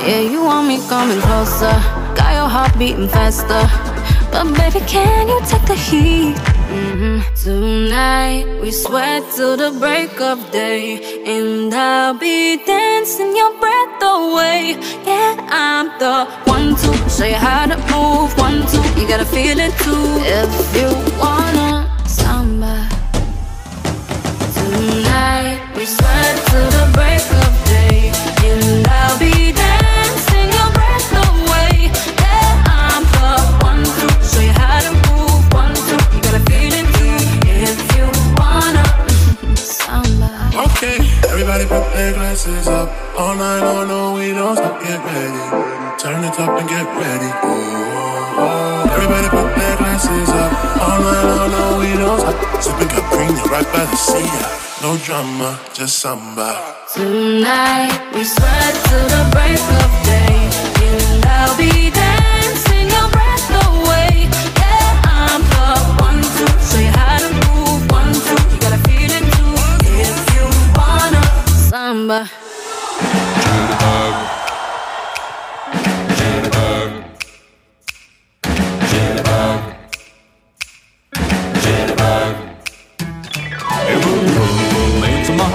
Speaker 24: Yeah, you want me coming closer, got your heart beating faster. But baby, can you take the heat? hmm Tonight we sweat till the break of day, and I'll be dancing your breath away. Yeah, I'm the one to show you how to move. One, two, you gotta feel it too. If you wanna Sweat till the break of day,
Speaker 25: everybody put their glasses up. All night long, no, we don't stop. Get ready. Turn it up and get ready. Oh, oh, oh. Everybody put their glasses up. All night long, no, we don't stop. Sipping Capri, right by the sea. No drama, just samba.
Speaker 24: Tonight we sweat till the break of day, and I'll be dancing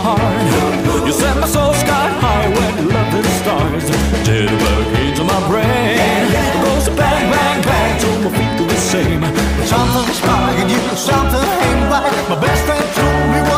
Speaker 26: heart. You set my soul sky high when love is stars. Into my brain. Goes bang, bang, bang till my feet do the same.
Speaker 3: Something's bugging you, something ain't right. My best friend told me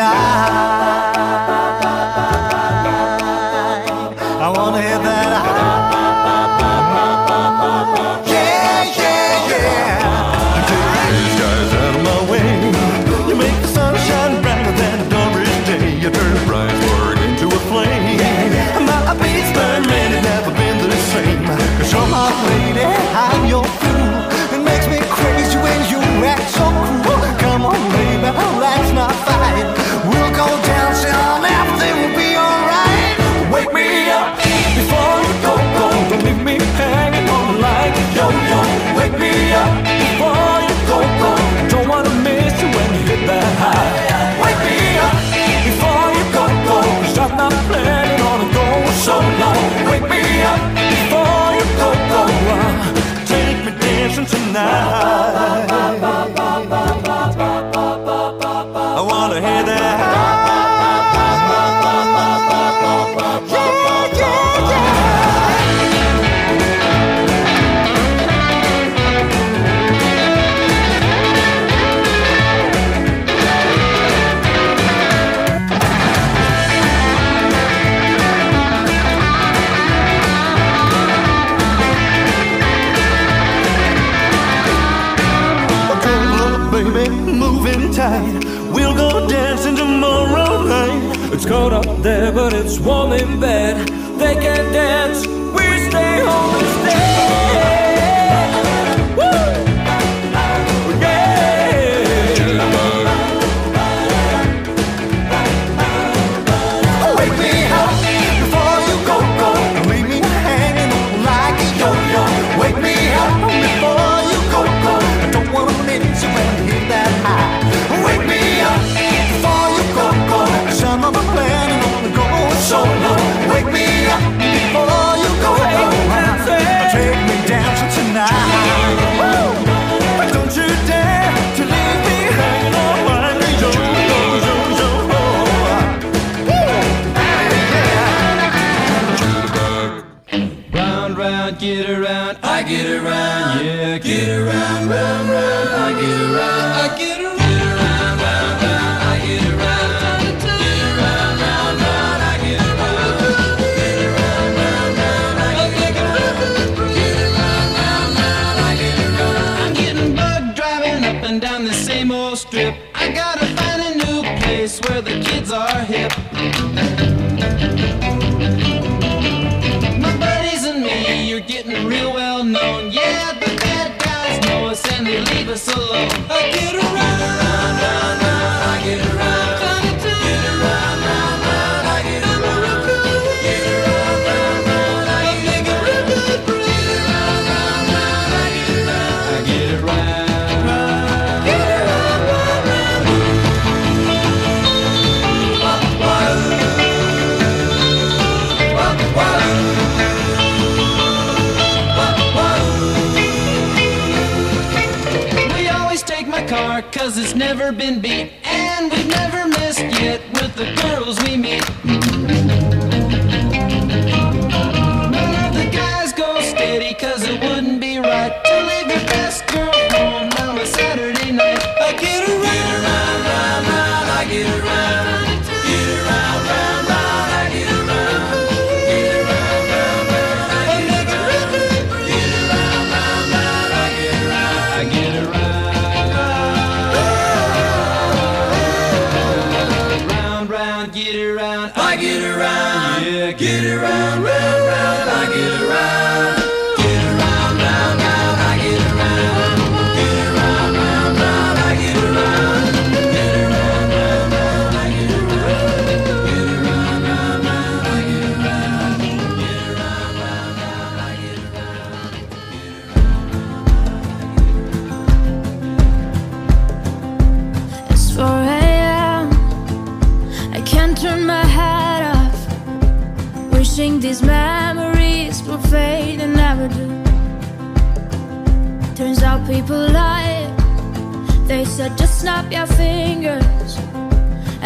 Speaker 3: night.
Speaker 27: now. warm in bed.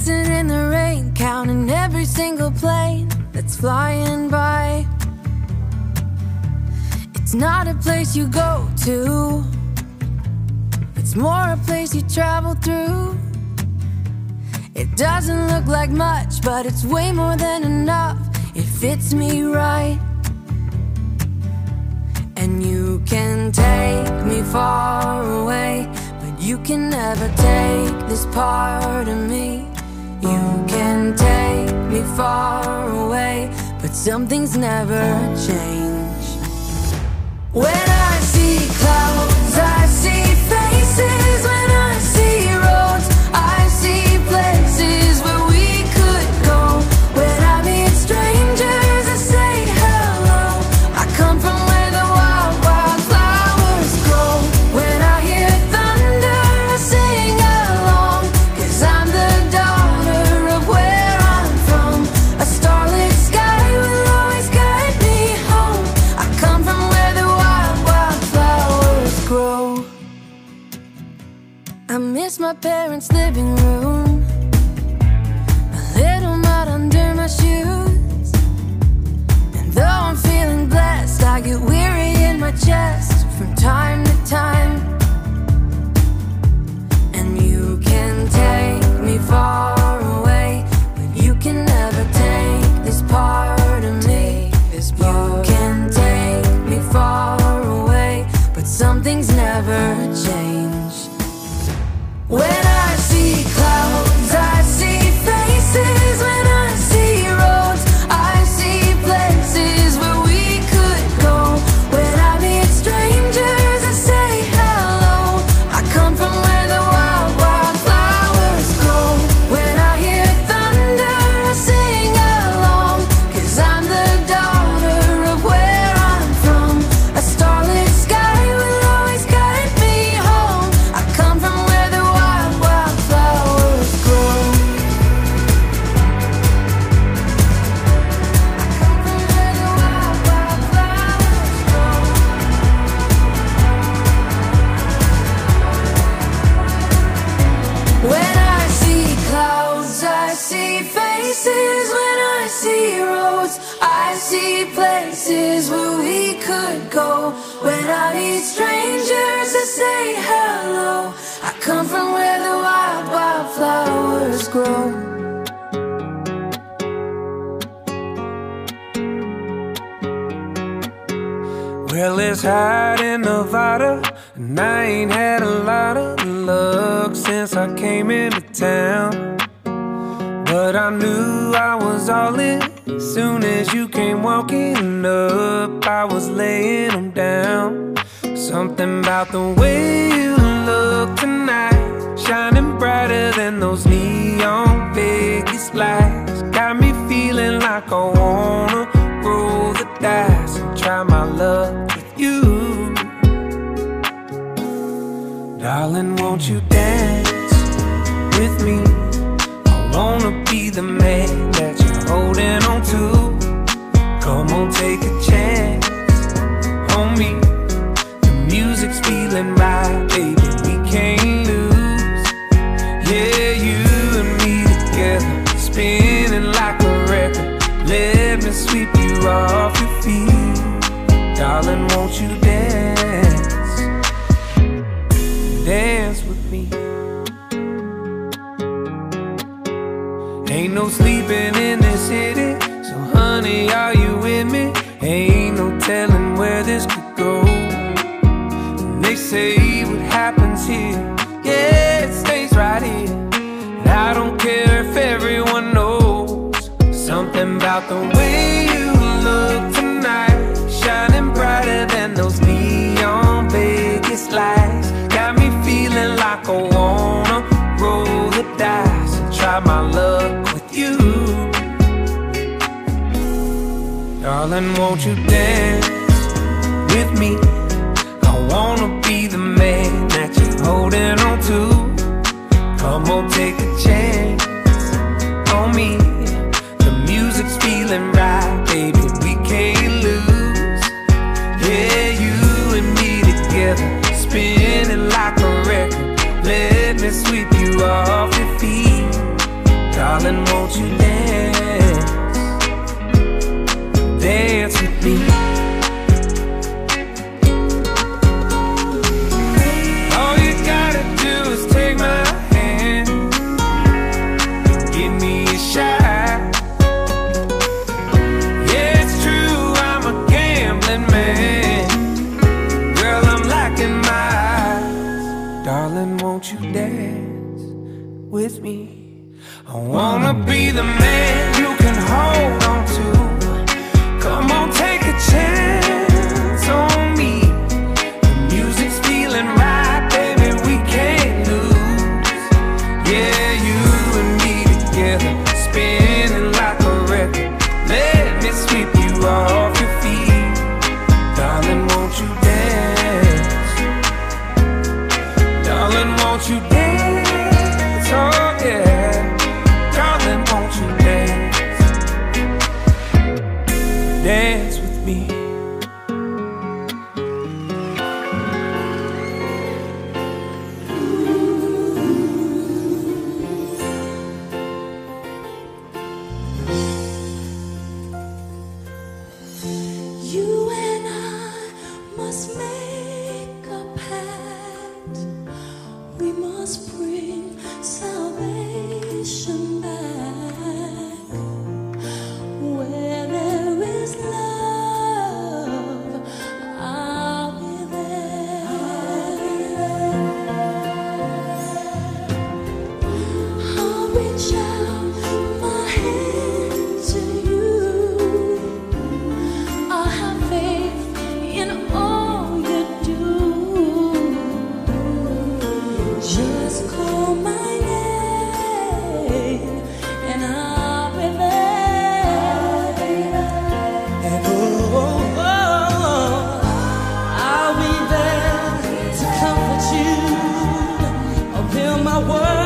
Speaker 12: Dancing in the rain, counting every single plane that's flying by. It's not a place you go to, it's more a place you travel through. It doesn't look like much, but it's way more than enough. It fits me right. And you can take me far away, but you can never take this part of me. You can take me far away, but some things never change. When I see clouds, I see faces. When I see roads, I see places where we my parents' living room. Flowers grow.
Speaker 13: Well, it's hot in Nevada, and I ain't had a lot of luck since I came into town. But I knew I was all in. Soon as you came walking up, I was laying them down. Something about the way you look tonight, brighter than those neon Vegas lights. Got me feeling like I wanna roll the dice and try my luck with you. Darling, won't you dance with me? I wanna be the man that you're holding on to. Come on, take a chance on me. The music's feeling right, baby. you off your feet. Darling, won't you dance? Dance with me. Ain't no sleeping in this city. So, honey, are you with me? Ain't no telling where this could go. And they say what happens here, yeah, it stays right here. And I don't care if everyone knows something about the way you. Darling, won't you dance with me? I wanna be the man that you're holding on to. Come on, take a chance on me. The music's feeling right, baby. We can't lose. Yeah, you and me together, spinning like a record. Let me sweep you off your feet. Darling, won't you dance? my
Speaker 7: world.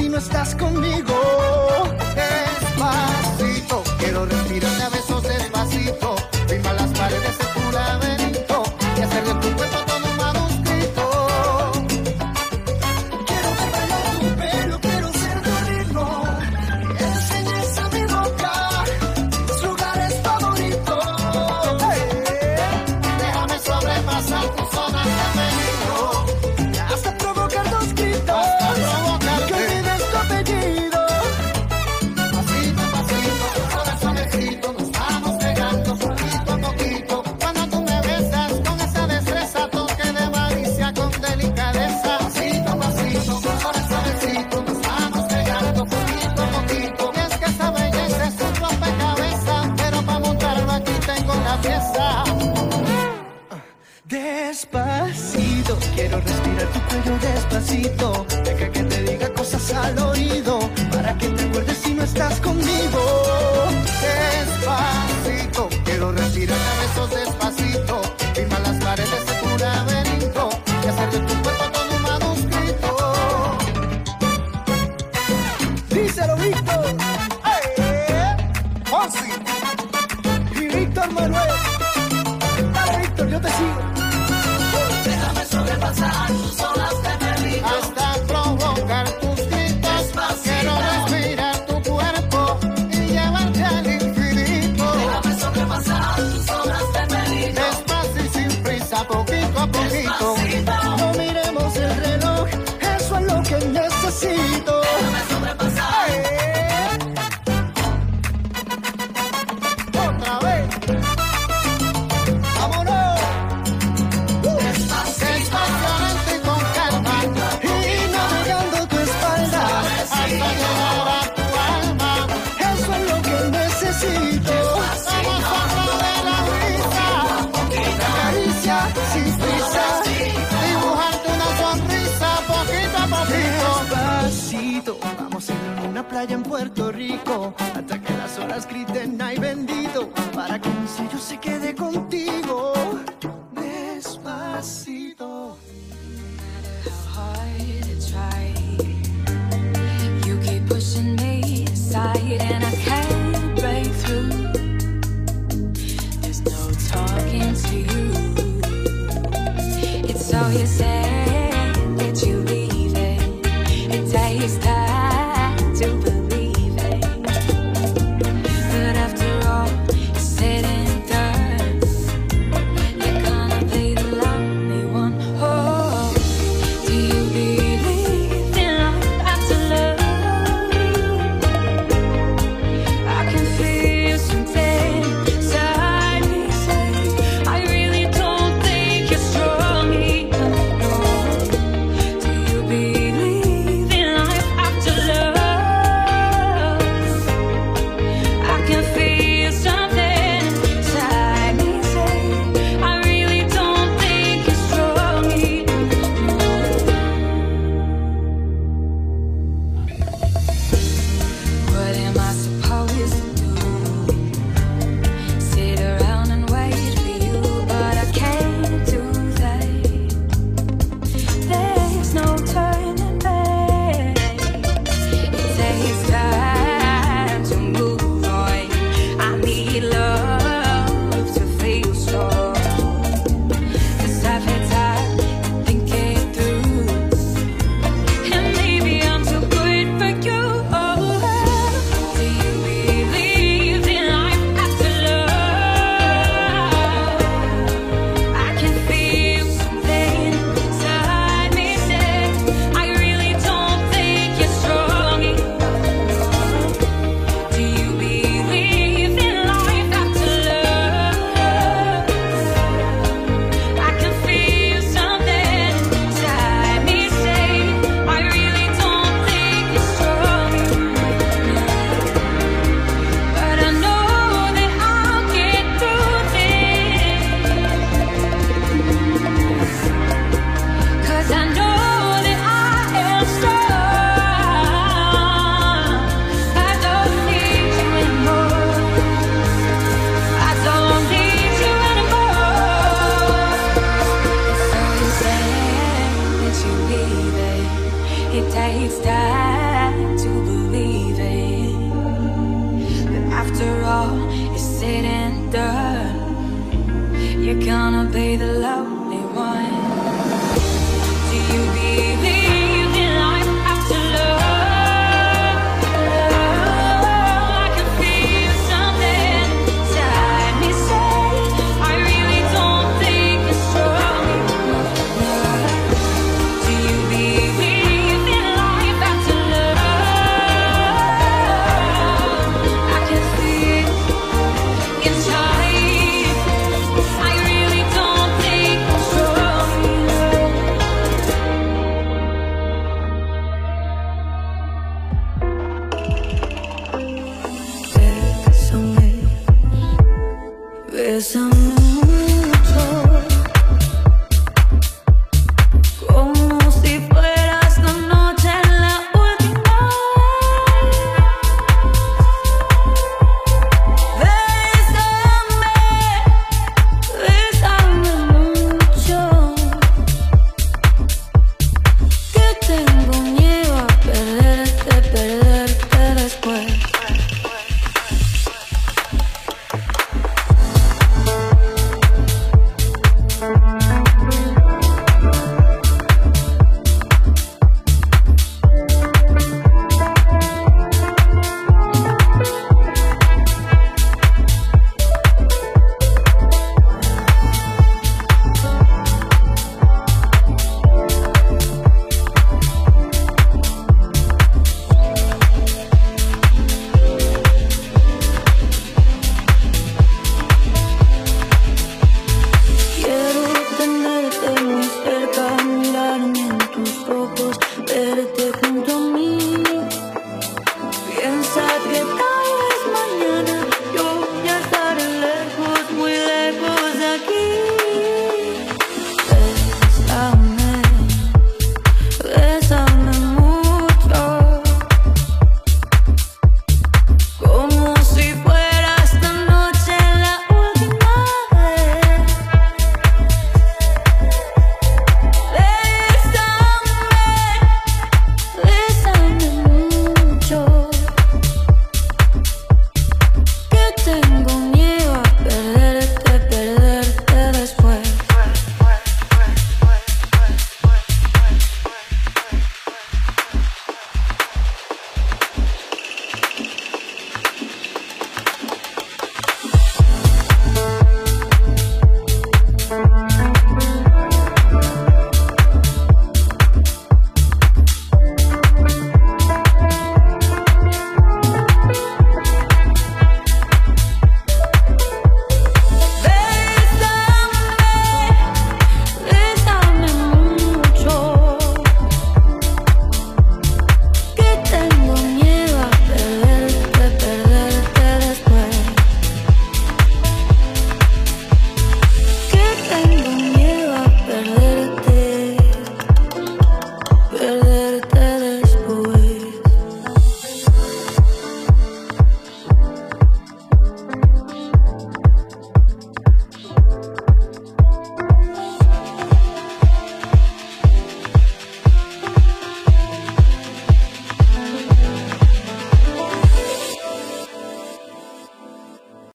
Speaker 28: Si no estás conmigo.